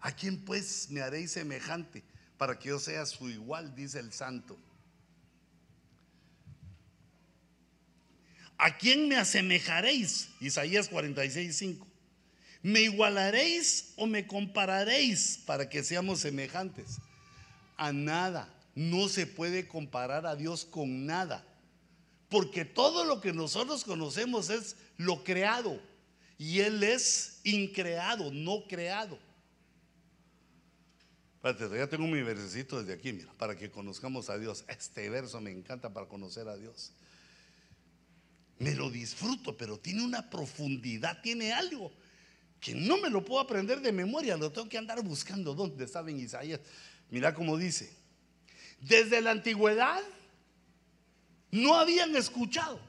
¿A quién pues me haréis semejante para que yo sea su igual? Dice el santo. ¿A quién me asemejaréis? Isaías 46, 5. ¿Me igualaréis o me compararéis para que seamos semejantes? A nada. No se puede comparar a Dios con nada. Porque todo lo que nosotros conocemos es lo creado. Y Él es increado, no creado. Espérate, ya tengo mi versecito desde aquí, mira, para que conozcamos a Dios. Este verso me encanta para conocer a Dios. Me lo disfruto, pero tiene una profundidad, tiene algo que no me lo puedo aprender de memoria, lo tengo que andar buscando. ¿Dónde estaba en Isaías? Mira cómo dice. Desde la antigüedad no habían escuchado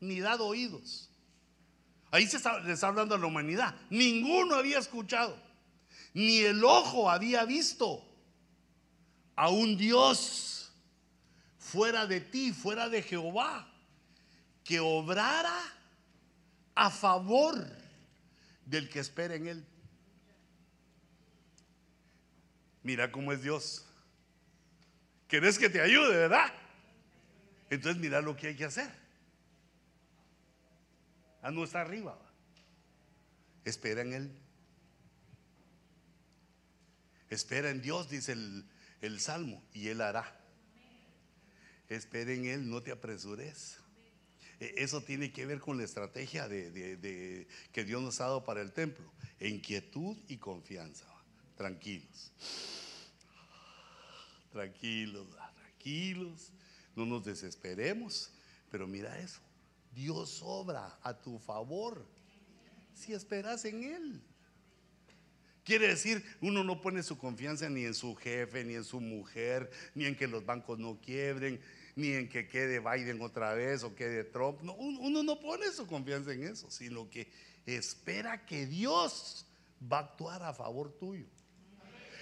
ni dado oídos. Ahí se está, está hablando a la humanidad. Ninguno había escuchado, ni el ojo había visto a un Dios fuera de ti, fuera de Jehová que obrara a favor del que espera en Él. Mira cómo es Dios. ¿Querés que te ayude, verdad? Entonces mira lo que hay que hacer. Ah, no arriba. Espera en Él. Espera en Dios, dice el, el Salmo, y Él hará. Espera en Él, no te apresures. E, eso tiene que ver con la estrategia de, que Dios nos ha dado para el templo. Inquietud y confianza. Tranquilos. Tranquilos, tranquilos. No nos desesperemos. Pero mira eso. Dios obra a tu favor si esperas en Él. Quiere decir, uno no pone su confianza ni en su jefe, ni en su mujer, ni en que los bancos no quiebren, ni en que quede Biden otra vez o quede Trump. No, uno no pone su confianza en eso, sino que espera que Dios va a actuar a favor tuyo.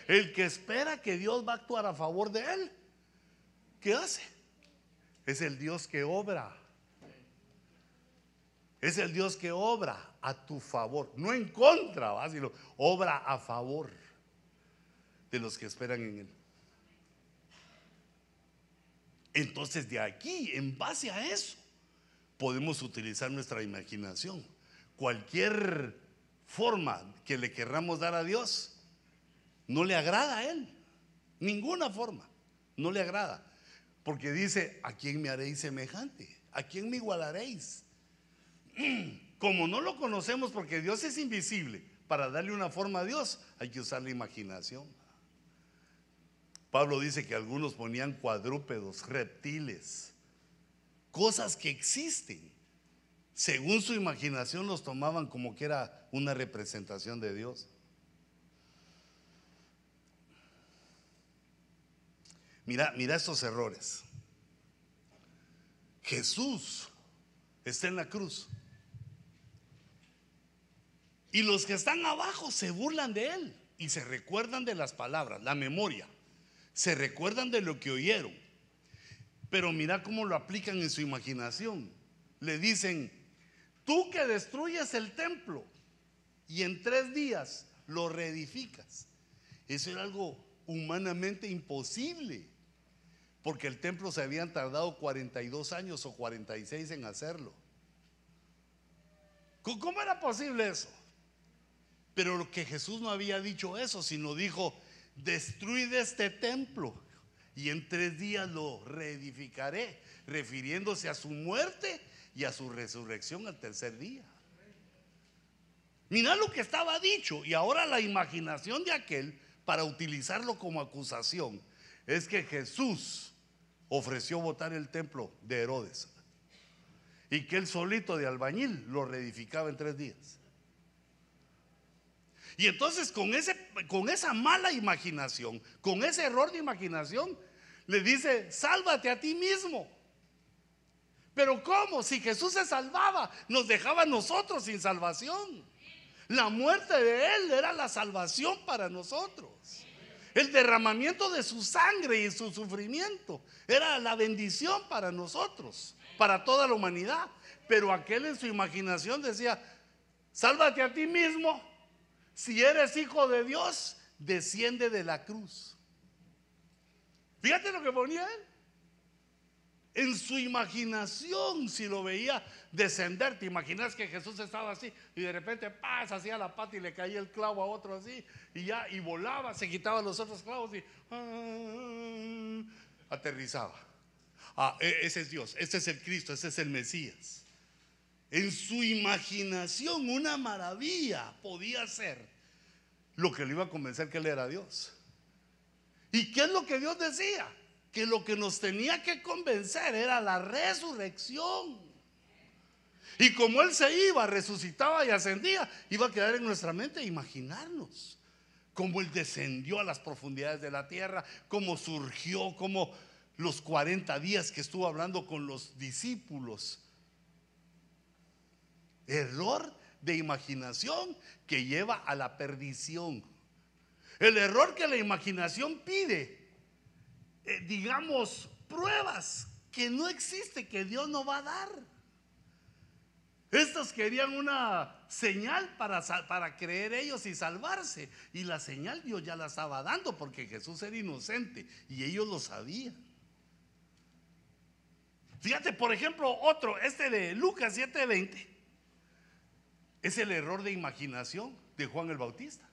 El que espera que Dios va a actuar a favor de él, ¿qué hace? Es el Dios que obra. Es el Dios que obra a tu favor, no en contra, sino obra a favor de los que esperan en él. Entonces de aquí, en base a eso, podemos utilizar nuestra imaginación. Cualquier forma que le querramos dar a Dios, no le agrada a Él. Ninguna forma, no le agrada. Porque dice, ¿a quién me haréis semejante? ¿A quién me igualaréis? Como no lo conocemos porque Dios es invisible, para darle una forma a Dios hay que usar la imaginación. Pablo dice que algunos ponían cuadrúpedos, reptiles, cosas que existen. Según su imaginación los tomaban como que era una representación de Dios. Mira, mira estos errores. Jesús está en la cruz. Y los que están abajo se burlan de él y se recuerdan de las palabras, la memoria se recuerdan de lo que oyeron, pero mira cómo lo aplican en su imaginación. Le dicen, tú que destruyes el templo y en tres días lo reedificas. Eso era algo humanamente imposible, porque el templo se habían tardado 42 años o 46 en hacerlo. ¿Cómo era posible eso? Pero que Jesús no había dicho eso, sino dijo, destruid este templo y en tres días lo reedificaré, refiriéndose a su muerte y a su resurrección al tercer día. Mira lo que estaba dicho y ahora la imaginación de aquel para utilizarlo como acusación es que Jesús ofreció votar el templo de Herodes y que él solito de albañil lo reedificaba en tres días. Y entonces con, ese, con esa mala imaginación, con ese error de imaginación, le dice, sálvate a ti mismo. Pero ¿cómo? Si Jesús se salvaba, nos dejaba a nosotros sin salvación. La muerte de Él era la salvación para nosotros. El derramamiento de su sangre y su sufrimiento era la bendición para nosotros para toda la humanidad. Pero aquel en su imaginación decía, sálvate a ti mismo. Si eres hijo de Dios, desciende de la cruz. Fíjate lo que ponía él. En su imaginación, si lo veía descender, te imaginas que Jesús estaba así y de repente pasa hacía la pata y le caía el clavo a otro así y ya y volaba, se quitaba los otros clavos y ah, aterrizaba. Ah, e, ese es Dios, ese es el Cristo, ese es el Mesías. En su imaginación una maravilla podía ser lo que le iba a convencer que él era Dios. ¿Y qué es lo que Dios decía? Que lo que nos tenía que convencer era la resurrección. Y como Él se iba, resucitaba y ascendía, iba a quedar en nuestra mente imaginarnos cómo Él descendió a las profundidades de la tierra, cómo surgió, cómo los 40 días que estuvo hablando con los discípulos Error de imaginación que lleva a la perdición. El error que la imaginación pide, eh, digamos, pruebas que no existe, que Dios no va a dar. Estos querían una señal para, para creer ellos y salvarse. Y la señal Dios ya la estaba dando porque Jesús era inocente y ellos lo sabían. Fíjate, por ejemplo, otro, este de Lucas 7:20. Es el error de imaginación de Juan el Bautista.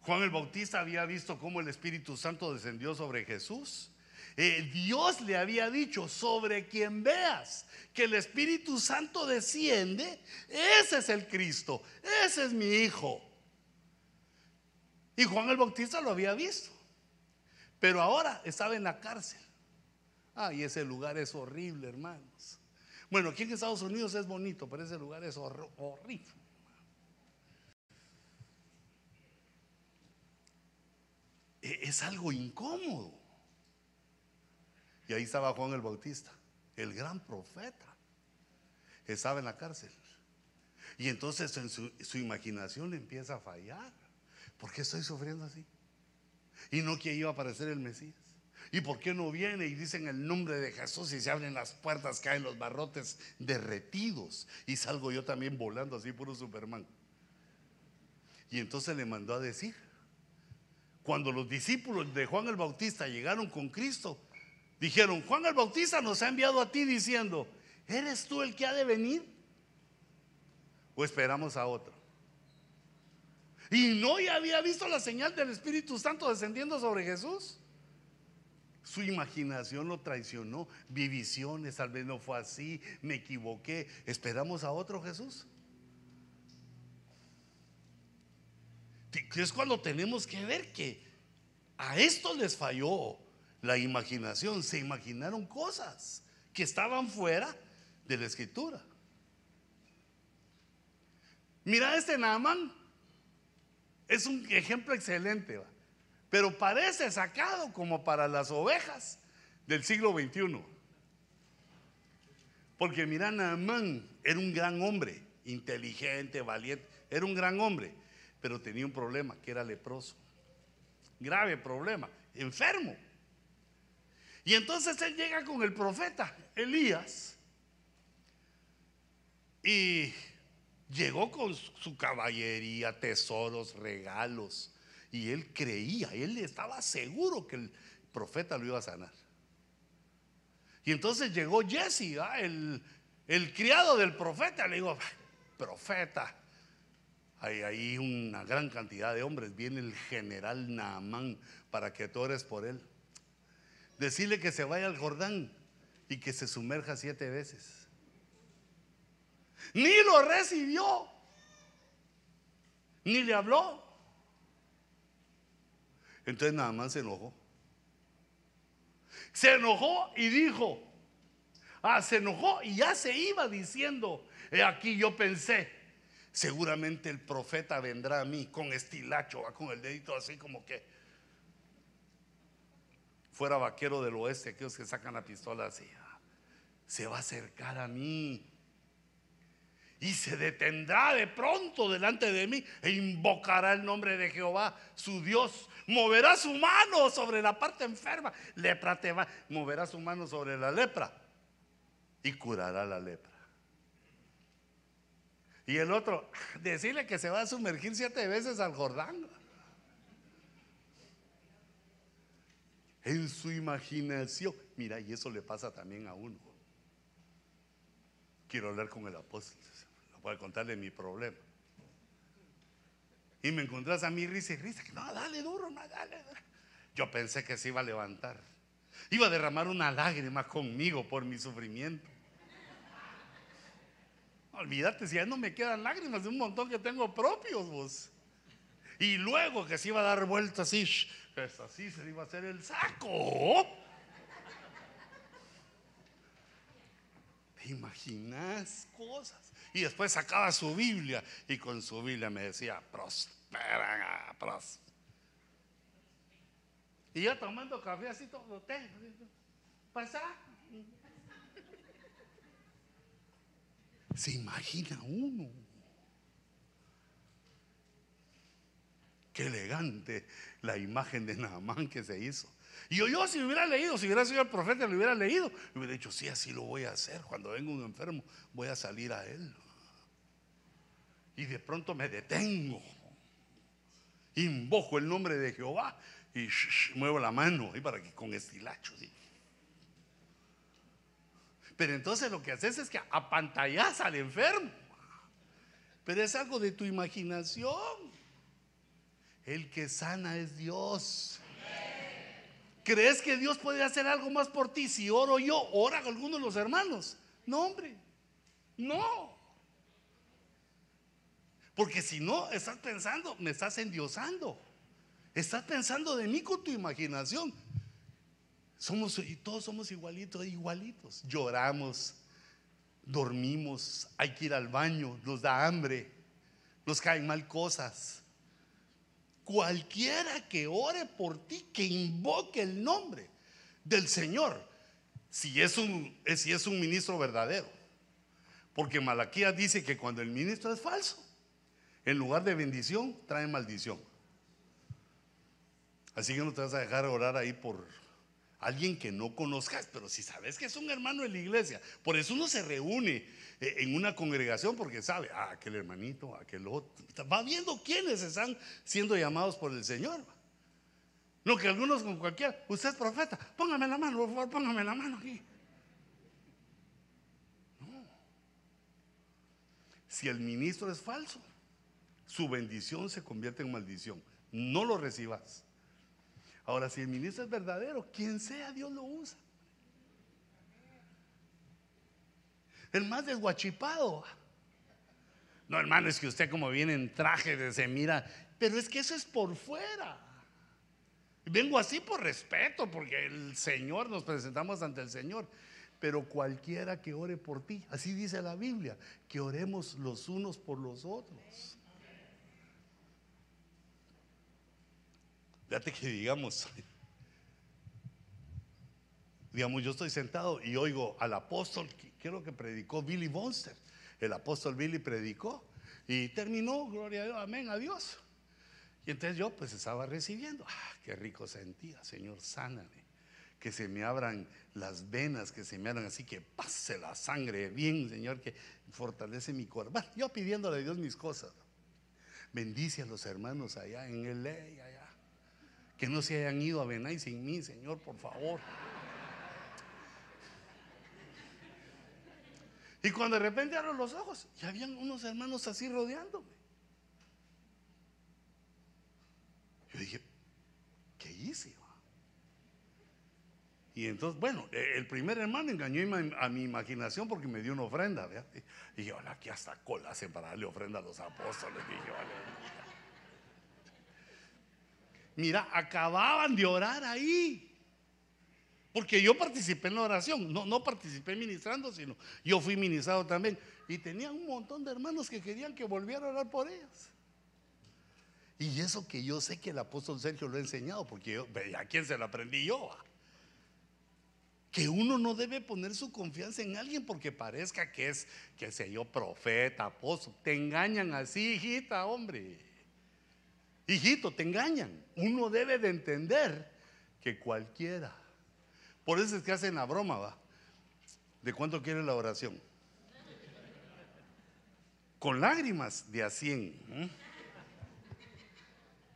Juan el Bautista había visto cómo el Espíritu Santo descendió sobre Jesús. Eh, Dios le había dicho, sobre quien veas que el Espíritu Santo desciende, ese es el Cristo, ese es mi Hijo. Y Juan el Bautista lo había visto, pero ahora estaba en la cárcel. Ay, ese lugar es horrible, hermanos. Bueno, aquí en Estados Unidos es bonito, pero ese lugar es horrible. E, es algo incómodo. Y ahí estaba Juan el Bautista, el gran profeta. Estaba en la cárcel. Y entonces en su, su imaginación empieza a fallar. ¿Por qué estoy sufriendo así? Y no que iba a aparecer el Mesías. ¿Y por qué no viene y dicen el nombre de Jesús y se abren las puertas, caen los barrotes derretidos y salgo yo también volando así puro Superman? Y entonces le mandó a decir, cuando los discípulos de Juan el Bautista llegaron con Cristo, dijeron, Juan el Bautista nos ha enviado a ti diciendo, ¿eres tú el que ha de venir? ¿O esperamos a otro? Y no ya había visto la señal del Espíritu Santo descendiendo sobre Jesús. Su imaginación lo traicionó. Vi visiones, tal vez no fue así, me equivoqué. ¿Esperamos a otro Jesús? Es cuando tenemos que ver que a esto les falló la imaginación. Se imaginaron cosas que estaban fuera de la escritura. Mira, este Naaman es un ejemplo excelente pero parece sacado como para las ovejas del siglo XXI. Porque mira, Naamán era un gran hombre, inteligente, valiente, era un gran hombre, pero tenía un problema, que era leproso. Grave problema, enfermo. Y entonces él llega con el profeta Elías y llegó con su caballería, tesoros, regalos y él creía, él estaba seguro que el profeta lo iba a sanar. Y entonces llegó Jesse, el, el, criado del profeta, le digo, profeta, hay ahí una gran cantidad de hombres, viene el general Naamán para que tú ores por él. Decirle que se vaya al Jordán y que se sumerja siete veces. Ni lo recibió, ni le habló. Entonces nada más se enojó. Se enojó y dijo, ah, se enojó y ya se iba diciendo, he aquí yo pensé, seguramente el profeta vendrá a mí con estilacho, con el dedito así como que fuera vaquero del oeste, aquellos que sacan la pistola así, ah, se va a acercar a mí y se detendrá de pronto delante de mí e invocará el nombre de Jehová, su Dios. Moverá su mano sobre la parte enferma, lepra te va, moverá su mano sobre la lepra y curará la lepra. Y el otro, decirle que se va a sumergir siete veces al Jordán. En su imaginación. Mira, y eso le pasa también a uno. Quiero hablar con el apóstol. Puedo contarle mi problema. Y me encontrás a mí risa y risa. No, dale duro, no, dale. Yo pensé que se iba a levantar. Iba a derramar una lágrima conmigo por mi sufrimiento. Olvídate, si ya no me quedan lágrimas de un montón que tengo propios vos. Y luego que se iba a dar vuelta así, pues así se le iba a hacer el saco. ¿Te imaginas cosas? Y después sacaba su Biblia y con su Biblia me decía, prospera, prospera. Y yo tomando café así todo, té, pasa. Se imagina uno. Qué elegante la imagen de Naamán que se hizo. Y yo, yo si hubiera leído, si hubiera sido el profeta, lo hubiera leído, me hubiera dicho, sí, así lo voy a hacer. Cuando venga un enfermo, voy a salir a él. Y de pronto me detengo. Invoco el nombre de Jehová y muevo la mano y para que con estilacho. Pero entonces lo que haces es que apantallas al enfermo. Pero es algo de tu imaginación. El que sana es Dios. ¿Crees que Dios puede hacer algo más por ti si oro yo? ¿Ora alguno de los hermanos? No, hombre. No. Porque si no, estás pensando, me estás endiosando. Estás pensando de mí con tu imaginación. Somos, y todos somos igualitos, igualitos. Lloramos, dormimos, hay que ir al baño, nos da hambre, nos caen mal cosas. Cualquiera que ore por ti, que invoque el nombre del Señor, si es un, si es un ministro verdadero. Porque Malaquías dice que cuando el ministro es falso, en lugar de bendición, trae maldición. Así que no te vas a dejar orar ahí por alguien que no conozcas, pero si sabes que es un hermano de la iglesia. Por eso uno se reúne eh, en una congregación porque sabe, ah, aquel hermanito, aquel otro. Va viendo quiénes están siendo llamados por el Señor. No que algunos con cualquiera, usted es profeta, póngame la mano, por favor, póngame la mano aquí. No. Si el ministro es falso, su bendición se convierte en maldición. No lo recibas. Ahora, si el ministro es verdadero, quien sea, Dios lo usa. El más desguachipado. No, hermano, es que usted como viene en traje, se mira, pero es que eso es por fuera. Vengo así por respeto, porque el Señor, nos presentamos ante el Señor. Pero cualquiera que ore por ti, así dice la Biblia, que oremos los unos por los otros. Fíjate que digamos, digamos, yo estoy sentado y oigo al apóstol, creo que predicó Billy Bonster. El apóstol Billy predicó y terminó, gloria a Dios, amén, a Dios. Y entonces yo pues estaba recibiendo, ah, qué rico sentía, Señor, sáname, que se me abran las venas, que se me abran así, que pase la sangre bien, Señor, que fortalece mi cuerpo. yo pidiéndole a Dios mis cosas. Bendice a los hermanos allá en el ley, allá que no se hayan ido a Benay sin mí, Señor, por favor. Y cuando de repente abro los ojos, ya habían unos hermanos así rodeándome. Yo dije, ¿qué hice? Y entonces, bueno, e, el primer hermano engañó a mi imaginación porque me dio una ofrenda. Y dije, hola, aquí hasta cola hacen para darle ofrenda a los apóstoles. Dije, vale. Mira, acababan de orar ahí. Porque yo participé en la oración, no, no participé ministrando, sino yo fui ministrado también. Y tenía un montón de hermanos que querían que volviera a orar por ellos. Y eso que yo sé que el apóstol Sergio lo ha enseñado, porque yo, a quién se lo aprendí yo. Que uno no debe poner su confianza en alguien porque parezca que es, que sé yo, profeta, apóstol. Te engañan así, hijita, hombre. Hijito, te engañan. Uno debe de entender que cualquiera. Por eso es que hacen la broma, va. ¿De cuánto quiere la oración? Con lágrimas de a 100.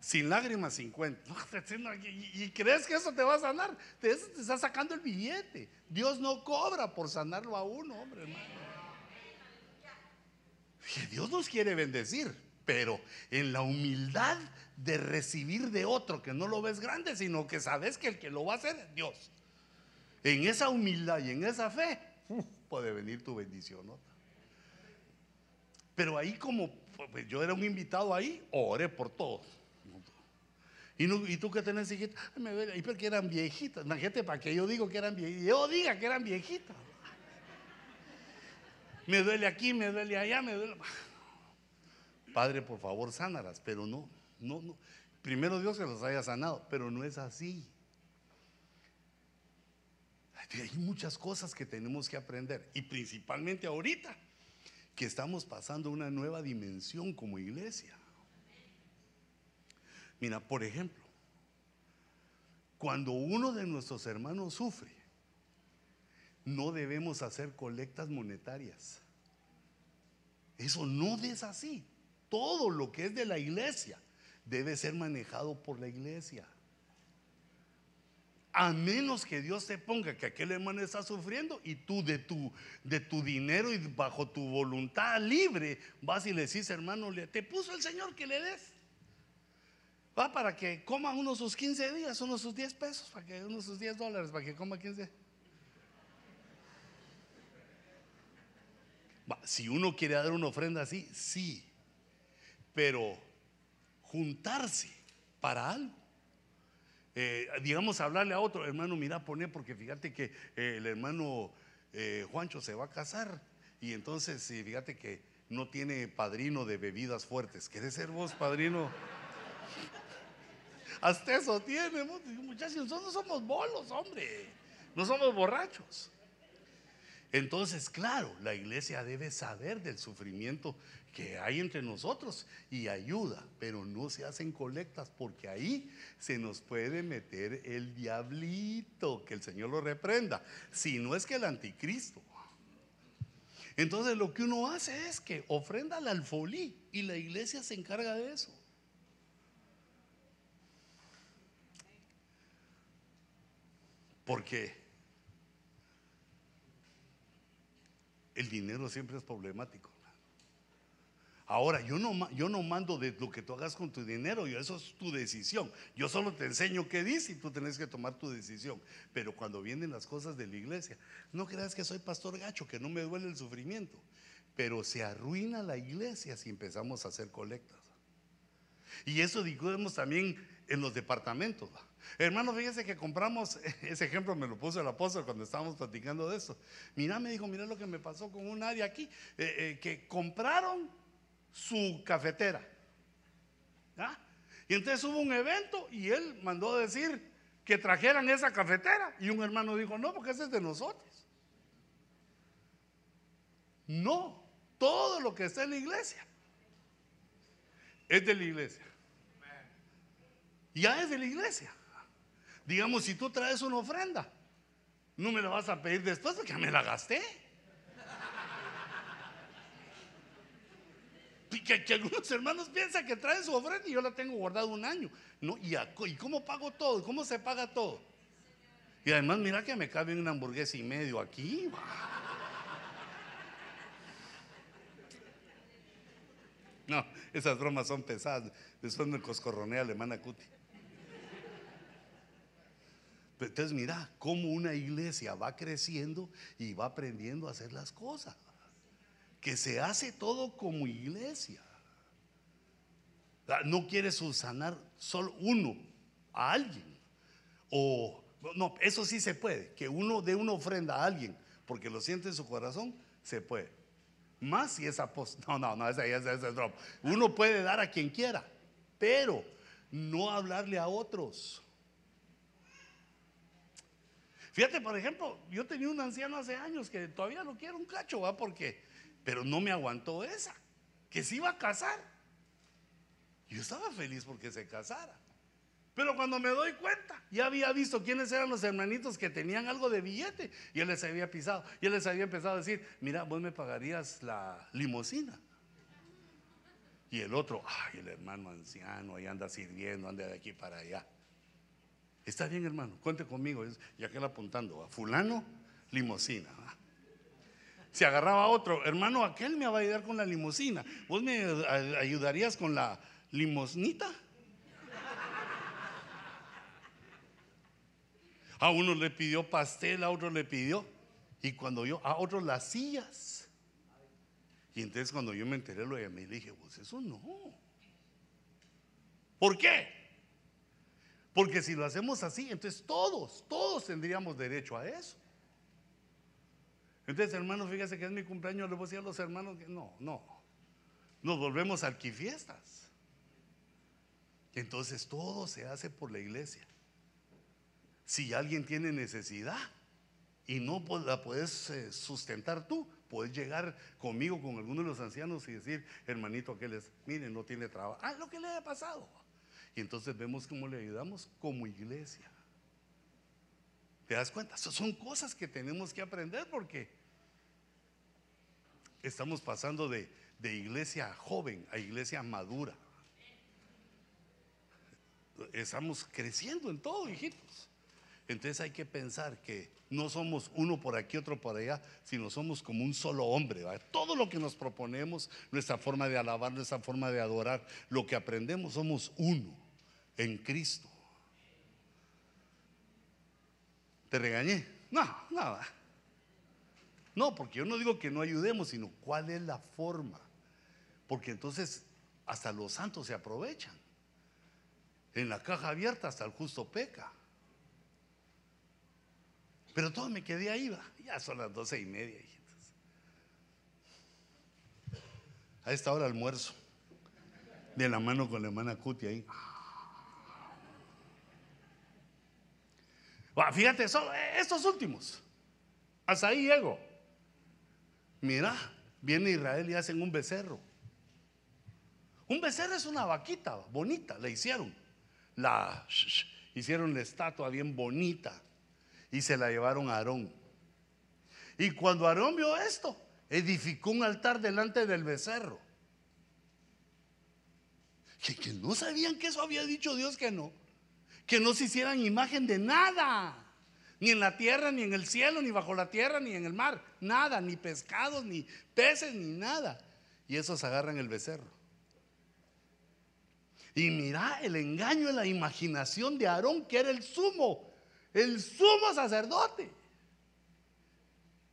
Sin lágrimas 50. ¿Y, crees que eso te va a sanar? Te, te está sacando el billete. Dios no cobra por sanarlo a uno, hombre. Dios nos quiere bendecir, pero en la humildad de recibir de otro que no lo ves grande, sino que sabes que el que lo va a hacer es Dios. En esa humildad y en esa fe puede venir tu bendición. ¿no? Pero ahí como pues, yo era un invitado ahí, oré por todos. ¿Y, tú que tenés hijitas? Y porque eran viejitas. Imagínate para que yo digo que eran viejitas. Yo diga que eran viejitas. Me duele aquí, me duele allá, me duele. Padre, por favor, sánalas. Pero no, no, no. Primero Dios que los haya sanado, pero no es así. Hay muchas cosas que tenemos que aprender. Y principalmente ahorita, que estamos pasando una nueva dimensión como iglesia. Mira, por ejemplo, cuando uno de nuestros hermanos sufre, no debemos hacer colectas monetarias. Eso no es así. Todo lo que es de la iglesia debe ser manejado por la iglesia. A menos que Dios te ponga que aquel hermano está sufriendo y tú de tu, de tu dinero y bajo tu voluntad libre vas y le decís, hermano, te puso el Señor que le des. Va para que coma unos sus 15 días, unos sus 10 pesos, para que unos sus 10 dólares, para que coma 15. si uno quiere dar una ofrenda así, sí. Pero juntarse para algo. Eh, digamos, hablarle a otro, hermano, mira, pone, porque fíjate que eh, el hermano eh, Juancho se va a casar y entonces fíjate que no tiene padrino de bebidas fuertes. ¿Quieres ser vos padrino? Hasta eso tiene, muchachos, nosotros no somos bolos, hombre, no somos borrachos. Entonces, claro, la iglesia debe saber del sufrimiento que hay entre nosotros y ayuda, pero no se hacen colectas porque ahí se nos puede meter el diablito, que el Señor lo reprenda, si no es que el anticristo. Entonces lo que uno hace es que ofrenda al alfolí y la iglesia se encarga de eso. Porque el dinero siempre es problemático. Ahora, yo no, yo no mando de lo que tú hagas con tu dinero, yo, eso es tu decisión. Yo solo te enseño qué dice y tú tenés que tomar tu decisión. Pero cuando vienen las cosas de la iglesia, no creas que soy pastor gacho, que no me duele el sufrimiento. Pero se arruina la iglesia si empezamos a hacer colectas. Y eso digamos también en los departamentos. Hermano, fíjese que compramos, ese ejemplo me lo puso el apóstol cuando estábamos platicando de eso. Mira, me dijo, mira lo que me pasó con un área aquí, eh, eh, que compraron su cafetera. Y entonces hubo un evento y él mandó decir que trajeran esa cafetera. Y un hermano dijo, no, porque ese es de nosotros. No, todo lo que está en la iglesia es de la iglesia. Ya es de la iglesia. Digamos, si tú traes una ofrenda, no me la vas a pedir después porque ya me la gasté. Que, que, algunos hermanos piensan que traen su ofrenda y yo la tengo guardada un año. No, ¿y, ¿Y cómo pago todo? ¿Cómo se paga todo? Y además, mira que me cabe una hamburguesa y medio aquí. No, esas bromas son pesadas. Después me coscorronea alemana cuti. Entonces mira cómo una iglesia va creciendo y va aprendiendo a hacer las cosas. Que se hace todo como iglesia. No quiere subsanar solo uno a alguien. O no, eso sí se puede. Que uno dé una ofrenda a alguien porque lo siente en su corazón, se puede. Más si es apóstol. No, no, no, ese es drop. Uno puede dar a quien quiera, pero no hablarle a otros. Fíjate, por ejemplo, yo tenía un anciano hace años que todavía no quiero un cacho, ¿va? Porque, pero no me aguantó esa, que se iba a casar. Yo estaba feliz porque se casara. Pero cuando me doy cuenta, ya había visto quiénes eran los hermanitos que tenían algo de billete y él les había pisado. Y él les había empezado a decir, mira, vos me pagarías la limosina. Y el otro, ay, el hermano anciano, ahí anda sirviendo, anda de aquí para allá. Está bien, hermano, cuente conmigo. Y aquel apuntando, a fulano, limosina. Se agarraba a otro, hermano, aquel me va a ayudar con la limosina. ¿Vos me ayudarías con la limosnita? A uno le pidió pastel, a otro le pidió. Y cuando yo, a otro las sillas. Y entonces cuando yo me enteré lo llamé y le dije, pues eso no. ¿Por qué? Porque si lo hacemos así, entonces todos, todos tendríamos derecho a eso. Entonces, hermanos, fíjese que es mi cumpleaños, le voy a decir a los hermanos que no, no. Nos volvemos arquifiestas. Entonces todo se hace por la iglesia. Si alguien tiene necesidad y no la puedes eh, sustentar tú, puedes llegar conmigo, con alguno de los ancianos y decir, hermanito, aquel es, miren, no tiene trabajo. Ah, lo que le ha pasado. Entonces vemos cómo le ayudamos como iglesia. ¿Te das cuenta? son cosas que tenemos que aprender porque estamos pasando de, de iglesia joven a iglesia madura. Estamos creciendo en todo, hijitos. Entonces hay que pensar que no somos uno por aquí, otro por allá, sino somos como un solo hombre. Todo lo que nos proponemos, nuestra forma de alabar, nuestra forma de adorar, lo que aprendemos, somos uno en Cristo. ¿Te regañé? No, nada. No, porque yo no digo que no ayudemos, sino cuál es la forma. Porque entonces hasta los santos se aprovechan. En la caja abierta hasta el justo peca. Pero todo me quedé ahí, va. Ya son las doce y media, hijitos. A esta hora almuerzo. De la mano con la hermana Cuti ahí. Fíjate, son estos últimos. Hasta ahí llego. Mira, viene Israel y hacen un becerro. Un becerro es una vaquita bonita, la hicieron. La hicieron la estatua bien bonita y se la llevaron a Aarón. Y cuando Aarón vio esto, edificó un altar delante del becerro. Que, que no sabían que eso había dicho Dios que no que no se hicieran imagen de nada, ni en la tierra, ni en el cielo, ni bajo la tierra, ni en el mar, nada, ni pescados, ni peces, ni nada. Y esos agarran el becerro. Y mira el engaño en la imaginación de Aarón, que era el sumo, el sumo sacerdote.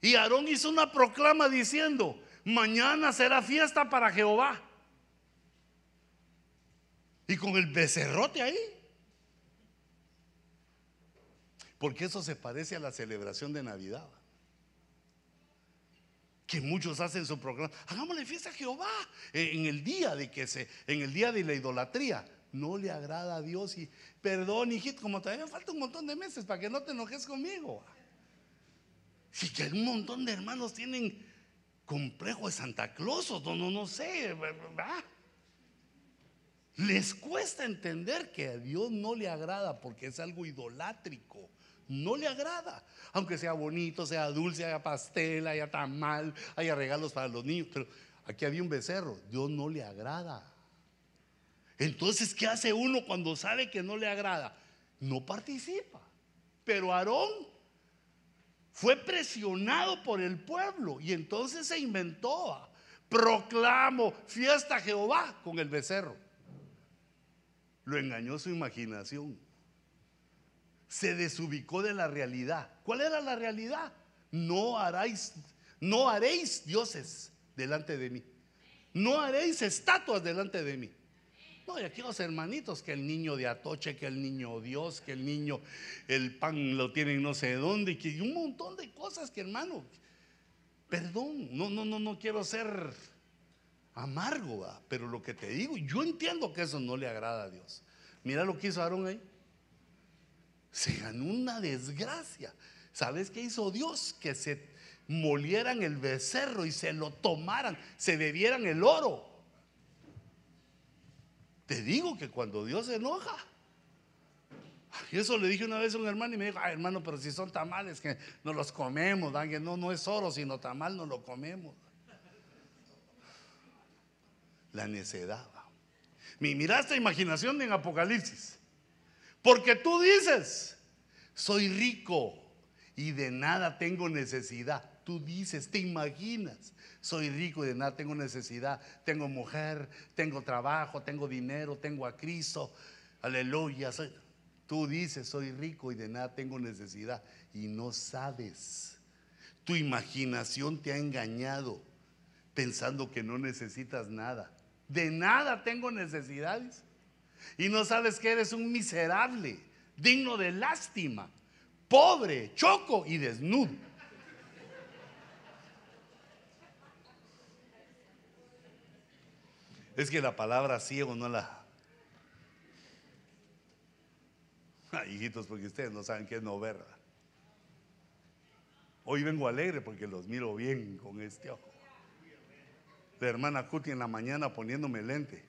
Y Aarón hizo una proclama diciendo, mañana será fiesta para Jehová. Y con el becerrote ahí. Porque eso se parece a la celebración de Navidad. Que muchos hacen su programa. Hagámosle fiesta a Jehová en el día de que se, en el día de la idolatría. No le agrada a Dios y perdón, hijito, como todavía falta un montón de meses para que no te enojes conmigo. Si que un montón de hermanos tienen complejo de Santa Claus o no, no, sé. Les cuesta entender que a Dios no le agrada porque es algo idolátrico no le agrada. Aunque sea bonito, sea dulce, haya pastel, haya tamal, haya regalos para los niños. Pero aquí había un becerro. Dios no le agrada. Entonces, ¿qué hace uno cuando sabe que no le agrada? No participa. Pero Aarón fue presionado por el pueblo y entonces se inventó. Proclamo fiesta a Jehová con el becerro. Lo engañó su imaginación se desubicó de la realidad. ¿Cuál era la realidad? No haréis, no haréis dioses delante de mí. No haréis estatuas delante de mí. No, y aquí los hermanitos, que el niño de Atoche, que el niño Dios, que el niño, el pan lo tienen no sé dónde, y que un montón de cosas que hermano, perdón, no, no, no, no quiero ser amargo, pero lo que te digo, yo entiendo que eso no le agrada a Dios. Mira lo que hizo Aarón ahí se ganó una desgracia. ¿Sabes qué hizo Dios? Que se molieran el becerro y se lo tomaran, se bebieran el oro. Te digo que cuando Dios se enoja, Y eso le dije una vez a un hermano y me dijo, ay hermano, pero si son tamales que nos los comemos, no, no es oro, sino tamal, no lo comemos. La necedad. Mira esta imaginación en Apocalipsis. Porque tú dices, soy rico y de nada tengo necesidad. Tú dices, te imaginas, soy rico y de nada tengo necesidad. Tengo mujer, tengo trabajo, tengo dinero, tengo a Cristo. Aleluya. Tú dices, soy rico y de nada tengo necesidad. Y no sabes. Tu imaginación te ha engañado pensando que no necesitas nada. De nada tengo necesidades. Y no sabes que eres un miserable, digno de lástima, pobre, choco y desnudo. Es que la palabra ciego no la... Hijitos, porque ustedes no saben qué es no ver. Hoy vengo alegre porque los miro bien con este ojo. La hermana Cuti en la mañana poniéndome lente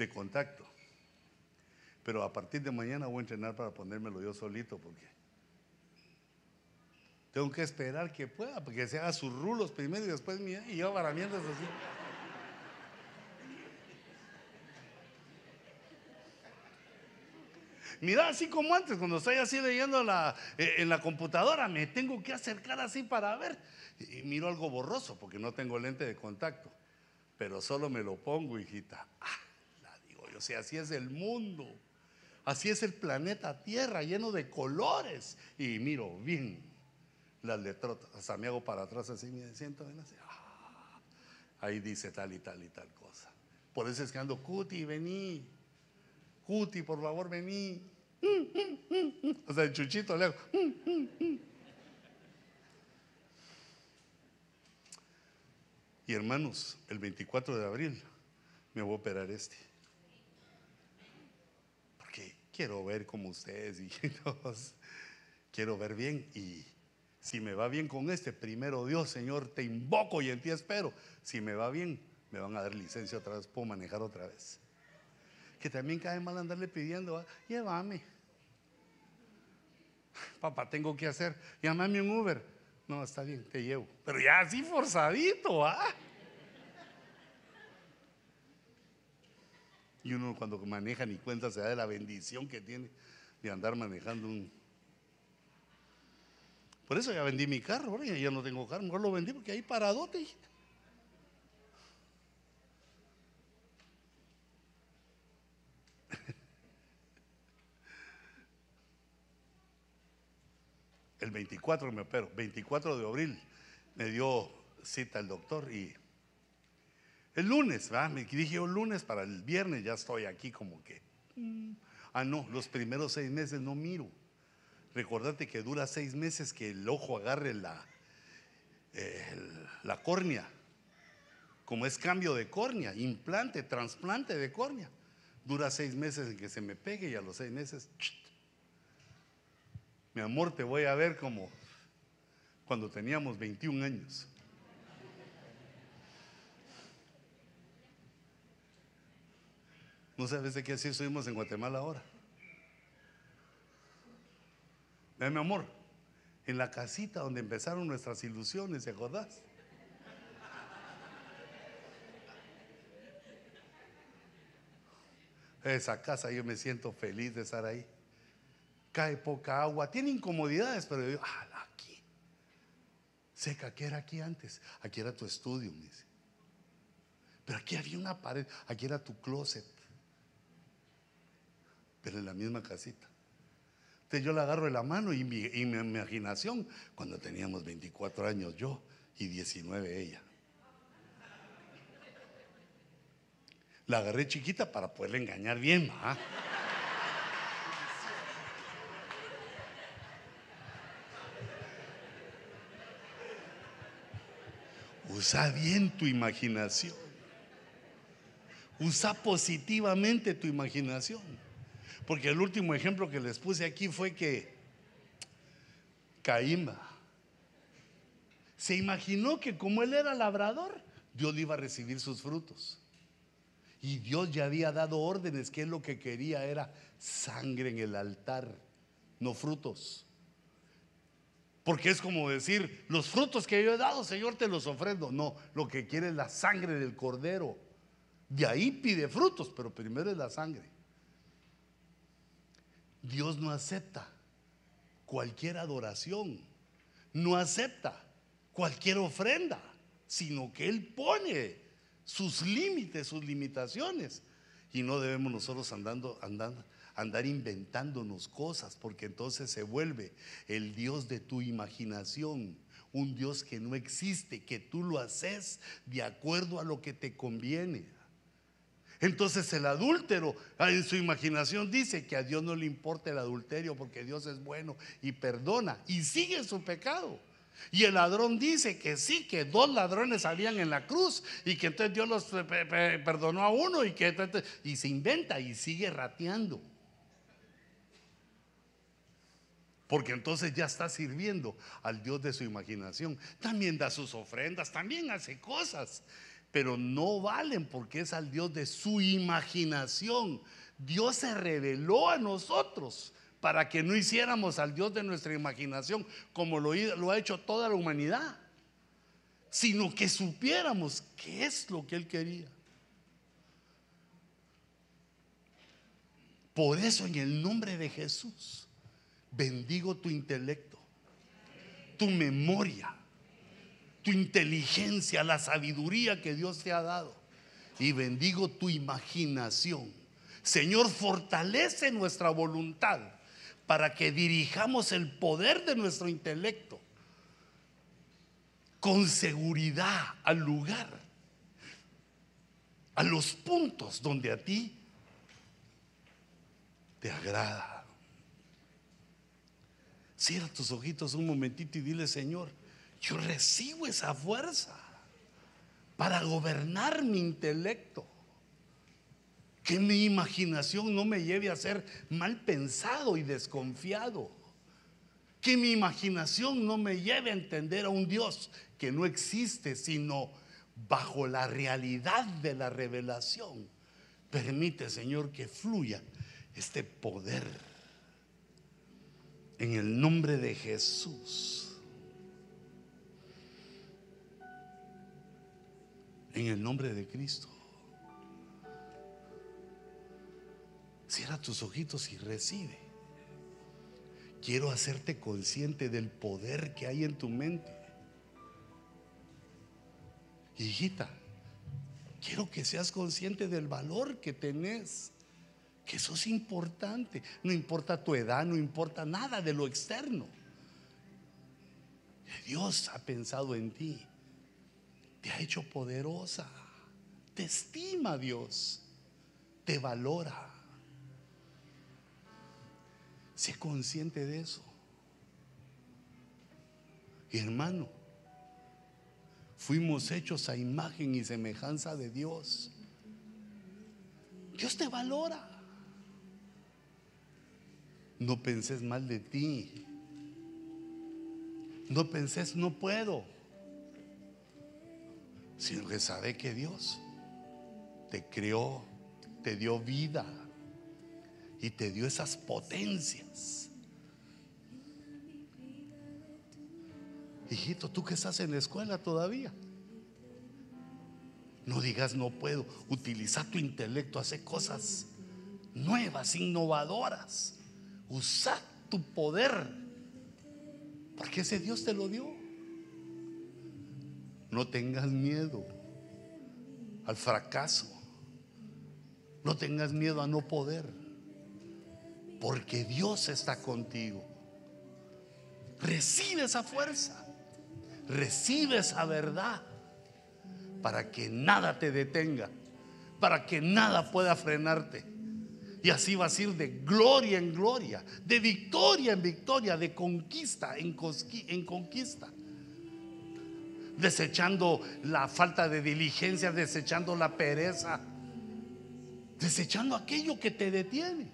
de contacto. Pero a partir de mañana voy a entrenar para ponérmelo yo solito porque tengo que esperar que pueda, porque se haga sus rulos primero y después mía, y yo para mientras así. Mira, así como antes, cuando estoy así leyendo la, eh, en la computadora, me tengo que acercar así para ver. Y miro algo borroso porque no tengo lente de contacto. Pero solo me lo pongo, hijita. Ah, yo, si así es el mundo. Así es el planeta Tierra, lleno de colores. Y miro bien las letrotas. Hasta me hago para atrás así, me siento así. Ah, ahí dice tal y tal y tal cosa. Por eso es que ando, Cuti, vení. Cuti, por favor, vení. O sea, el chuchito le hago. Y hermanos, el 24 de abril me voy a operar este. Quiero ver como ustedes, hijitos. Quiero ver bien. Y si me va bien con este, primero Dios, Señor, te invoco y en ti espero. Si me va bien, me van a dar licencia otra vez, puedo manejar otra vez que también cae mal andarle pidiendo, llévame. Papá, tengo que hacer, llámame un Uber. No, está bien, te llevo. Pero ya así forzadito, ¿ah? Y uno cuando maneja ni cuenta se da de la bendición que tiene de andar manejando un... Por eso ya vendí mi carro, ahora ya no tengo carro, mejor lo vendí porque ahí paradote. el 24 me opero, 24 de abril me dio cita el doctor y el lunes, me dije yo lunes para el viernes ya estoy aquí como que, mm, ah no, los primeros seis meses no miro. Recordate que dura seis meses que el ojo agarre la, la córnea, como es cambio de córnea, implante, trasplante de córnea. Dura seis meses en que se me pegue y a los seis meses mi amor, te voy a ver como cuando teníamos 21 años. No sabes de qué así estuvimos en Guatemala ahora. mi amor, en la casita donde empezaron nuestras ilusiones, ¿te acordás? Esa casa yo me siento feliz de estar ahí cae poca agua, tiene incomodidades, pero yo ah, aquí, seca, ¿qué era aquí antes? Aquí era tu estudio, me dice. Pero aquí había una pared, aquí era tu closet, pero en la misma casita. Entonces yo la agarro de la mano y mi, imaginación, cuando teníamos 24 años yo y 19 ella. La agarré chiquita para poderle engañar bien, ¿ah? Usa bien tu imaginación. Usa positivamente tu imaginación. Porque el último ejemplo que les puse aquí fue que Caín se imaginó que como él era labrador, Dios iba a recibir sus frutos. Y Dios ya había dado órdenes que él lo que quería era sangre en el altar, no frutos. Porque es como decir, los frutos que yo he dado, Señor, te los ofrendo. No, lo que quiere es la sangre del cordero. De ahí pide frutos, pero primero es la sangre. Dios no acepta cualquier adoración, no acepta cualquier ofrenda, sino que Él pone sus límites, sus limitaciones. Y no debemos nosotros andando, andando, andar inventándonos cosas, porque entonces se vuelve el Dios de tu imaginación, un Dios que no existe, que tú lo haces de acuerdo a lo que te conviene. Entonces el adúltero en su imaginación dice que a Dios no le importa el adulterio porque Dios es bueno y perdona y sigue su pecado. Y el ladrón dice que sí, que dos ladrones salían en la cruz y que entonces Dios los perdonó a uno y que y se inventa y sigue rateando. Porque entonces ya está sirviendo al Dios de su imaginación. También da sus ofrendas, también hace cosas, pero no valen porque es al Dios de su imaginación. Dios se reveló a nosotros para que no hiciéramos al Dios de nuestra imaginación como lo, lo ha hecho toda la humanidad, sino que supiéramos qué es lo que Él quería. Por eso en el nombre de Jesús bendigo tu intelecto, tu memoria, tu inteligencia, la sabiduría que Dios te ha dado. Y bendigo tu imaginación. Señor, fortalece nuestra voluntad para que dirijamos el poder de nuestro intelecto con seguridad al lugar, a los puntos donde a ti te agrada. Cierra tus ojitos un momentito y dile, Señor, yo recibo esa fuerza para gobernar mi intelecto. Que mi imaginación no me lleve a ser mal pensado y desconfiado. Que mi imaginación no me lleve a entender a un Dios que no existe, sino bajo la realidad de la revelación. Permite, Señor, que fluya este poder en el nombre de Jesús. En el nombre de Cristo. Cierra tus ojitos y recibe. Quiero hacerte consciente del poder que hay en tu mente. Hijita, quiero que seas consciente del valor que tenés que eso es importante. No importa tu edad, no importa nada de lo externo. Dios ha pensado en ti. Te ha hecho poderosa. Te estima Dios. Te valora. Sé consciente de eso. hermano, fuimos hechos a imagen y semejanza de Dios. Dios te valora. No penses mal de ti. No penses, no puedo. Sino que sabe que Dios te creó, te dio vida y te dio esas potencias. Hijito, tú que estás en la escuela todavía. No digas no puedo. Utiliza tu intelecto, hace cosas nuevas, innovadoras. Usa tu poder, porque ese Dios te lo dio. No tengas miedo al fracaso. No tengas miedo a no poder, porque Dios está contigo. Recibe esa fuerza, recibe esa verdad, para que nada te detenga, para que nada pueda frenarte. Y así vas a ir de gloria en gloria, de victoria en victoria, de conquista en, conquista. Desechando la falta de diligencia, desechando la pereza, desechando aquello que te detiene.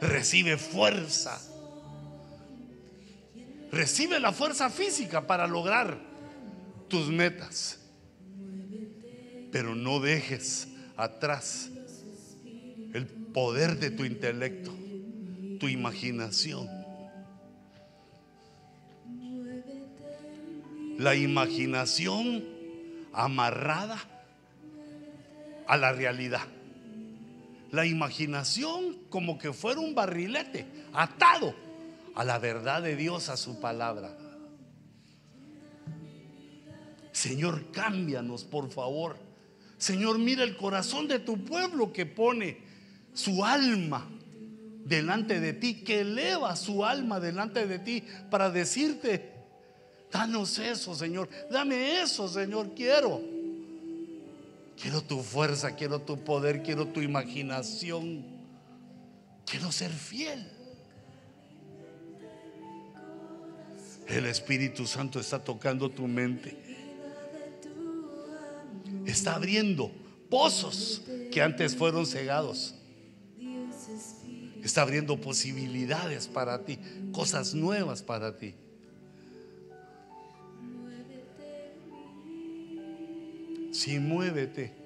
Recibe fuerza. Recibe la fuerza física para lograr tus metas Pero no dejes atrás el poder de tu intelecto, tu imaginación. La imaginación amarrada a la realidad. La imaginación como que fuera un barrilete atado a la verdad de Dios, a su palabra. Señor, cámbianos, por favor. Señor, mira el corazón de tu pueblo que pone su alma delante de ti, que eleva su alma delante de ti para decirte, danos eso, Señor, dame eso, Señor, quiero. Quiero tu fuerza, quiero tu poder, quiero tu imaginación. Quiero ser fiel. El Espíritu Santo está tocando tu mente. Está abriendo pozos que antes fueron cegados. Está abriendo posibilidades para ti, cosas nuevas para ti. Sí, muévete.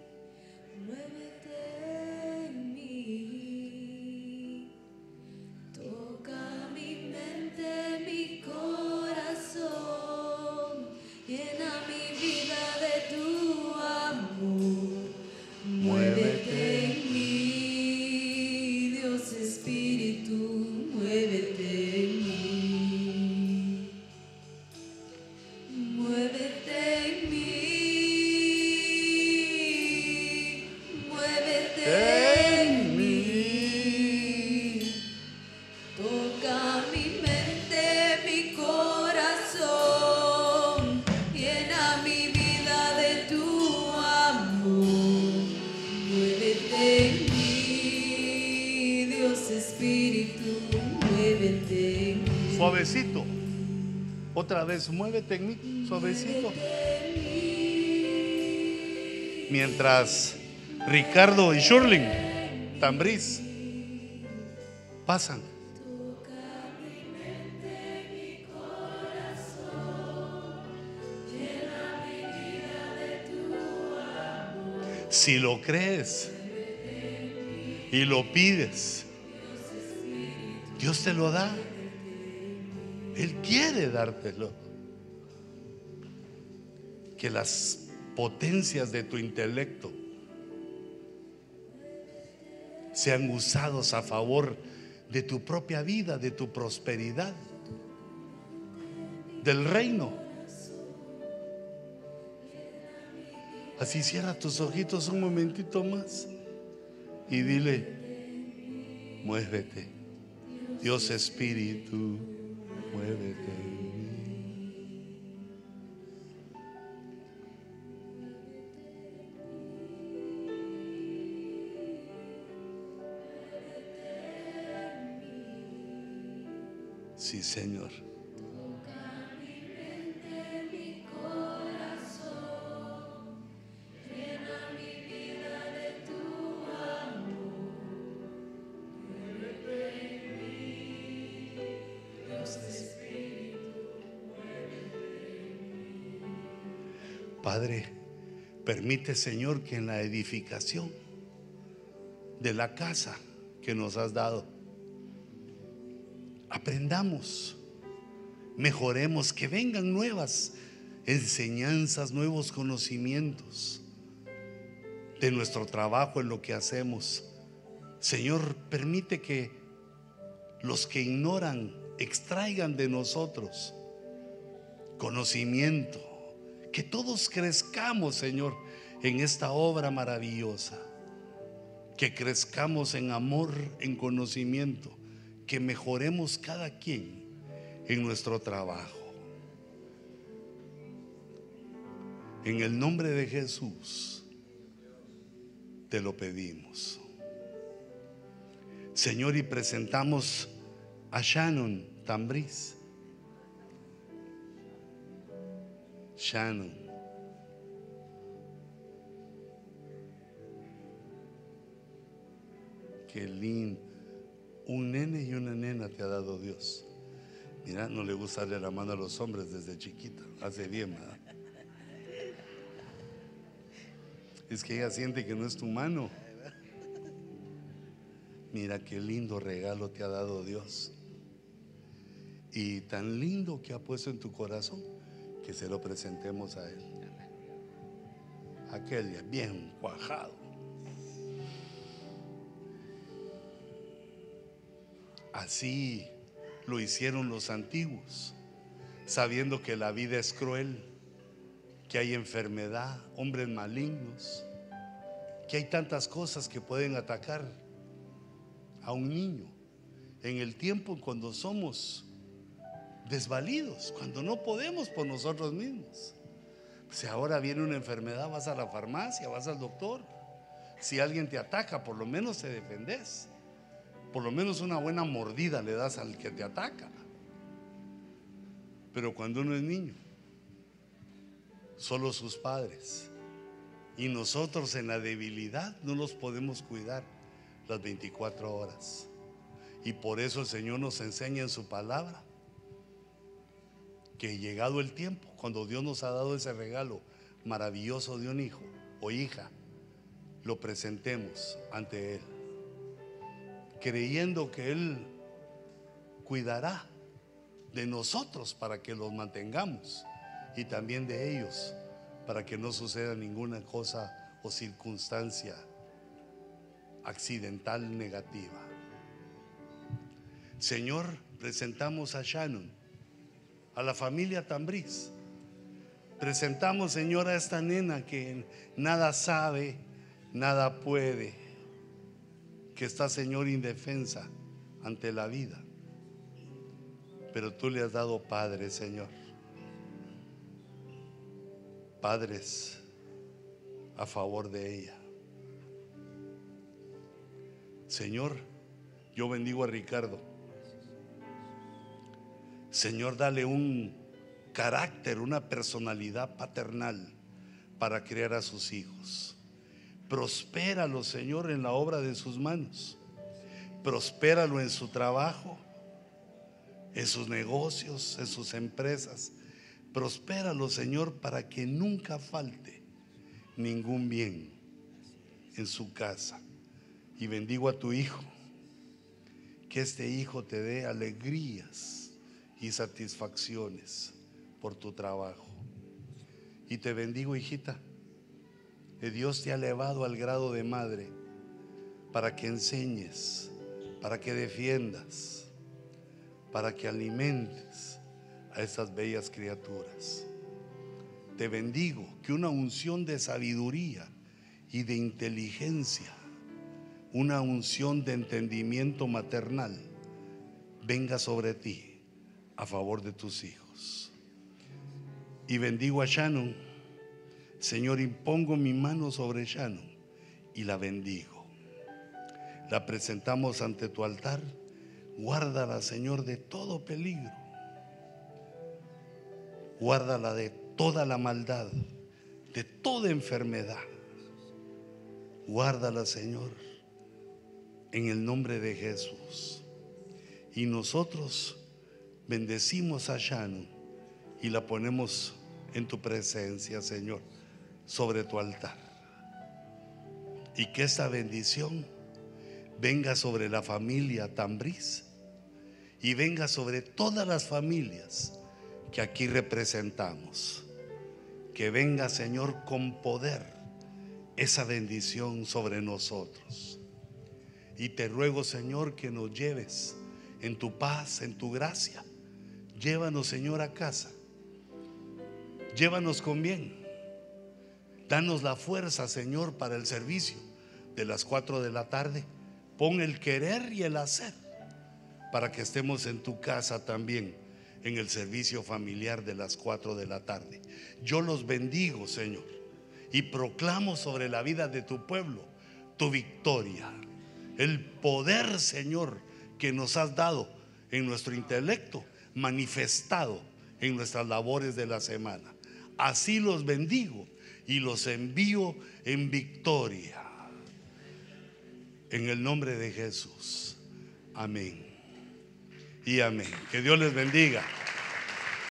Otra vez, muévete en mí, suavecito. Mientras Ricardo y Shurling, Tambriz, pasan. Si lo crees y lo pides, Dios te lo da. Quiere dártelo. Que las potencias de tu intelecto sean usados a favor de tu propia vida, de tu prosperidad, del reino. Así cierra tus ojitos un momentito más y dile, muévete, Dios Espíritu, muévete. Señor. Padre, permite, Señor, que en la edificación de la casa que nos has dado, aprendamos, mejoremos, que vengan nuevas enseñanzas, nuevos conocimientos de nuestro trabajo en lo que hacemos. Señor, permite que los que ignoran extraigan de nosotros conocimiento, que todos crezcamos, Señor, en esta obra maravillosa, que crezcamos en amor, en conocimiento, que mejoremos cada quien en nuestro trabajo. En el nombre de Jesús te lo pedimos. Señor, y presentamos a Shannon Tambriz. Shannon. Qué lindo. Un nene y una nena te ha dado Dios. Mira, no le gusta darle la mano a los hombres desde chiquita. Hace bien, ¿verdad? Es que ella siente que no es tu mano. Mira qué lindo regalo te ha dado Dios. Y tan lindo que ha puesto en tu corazón que se lo presentemos a Él. Aquel bien cuajado. Así lo hicieron los antiguos, sabiendo que la vida es cruel, que hay enfermedad, hombres malignos, que hay tantas cosas que pueden atacar a un niño en el tiempo cuando somos desvalidos, cuando no podemos por nosotros mismos. Si ahora viene una enfermedad, vas a la farmacia, vas al doctor. Si alguien te ataca, por lo menos te defendes. Por lo menos una buena mordida le das al que te ataca. Pero cuando uno es niño, solo sus padres. Y nosotros en la debilidad no los podemos cuidar las 24 horas. Y por eso el Señor nos enseña en su palabra que llegado el tiempo, cuando Dios nos ha dado ese regalo maravilloso de un hijo o hija, lo presentemos ante Él, creyendo que Él cuidará de nosotros para que los mantengamos y también de ellos para que no suceda ninguna cosa o circunstancia accidental negativa. Señor, presentamos a Shannon, a la familia Tambriz. Presentamos, Señor, a esta nena que nada sabe, nada puede, que está, Señor, indefensa ante la vida. Pero tú le has dado padre, Señor. Padres a favor de ella. Señor, yo bendigo a Ricardo. Señor, dale un carácter, una personalidad paternal para criar a sus hijos. Prospéralo, Señor, en la obra de sus manos. Prospéralo en su trabajo, en sus negocios, en sus empresas. Prospéralo, Señor, para que nunca falte ningún bien en su casa. Y bendigo a tu hijo. Que este hijo te dé alegrías y satisfacciones por tu trabajo. Y te bendigo, hijita. Que Dios te ha elevado al grado de madre para que enseñes, para que defiendas, para que alimentes a esas bellas criaturas. Te bendigo que una unción de sabiduría y de inteligencia, una unción de entendimiento maternal venga sobre ti a favor de tus hijos. Y bendigo a Shannon. Señor, impongo mi mano sobre Shannon y la bendigo. La presentamos ante tu altar. Guárdala, Señor, de todo peligro. Guárdala de toda la maldad, de toda enfermedad. Guárdala, Señor, en el nombre de Jesús. Y nosotros bendecimos a Shannon y la ponemos en tu presencia, Señor, sobre tu altar. Y que esta bendición venga sobre la familia Tambriz y venga sobre todas las familias que aquí representamos. Que venga, Señor, con poder esa bendición sobre nosotros. Y te ruego, Señor, que nos lleves en tu paz, en tu gracia. Llévanos, Señor, a casa. Llévanos con bien. Danos la fuerza, Señor, para el servicio de las 4 de la tarde. Pon el querer y el hacer para que estemos en tu casa también en el servicio familiar de las 4 de la tarde. Yo los bendigo, Señor, y proclamo sobre la vida de tu pueblo tu victoria, el poder, Señor, que nos has dado en nuestro intelecto, manifestado en nuestras labores de la semana. Así los bendigo y los envío en victoria. En el nombre de Jesús. Amén. Y amén. Que Dios les bendiga.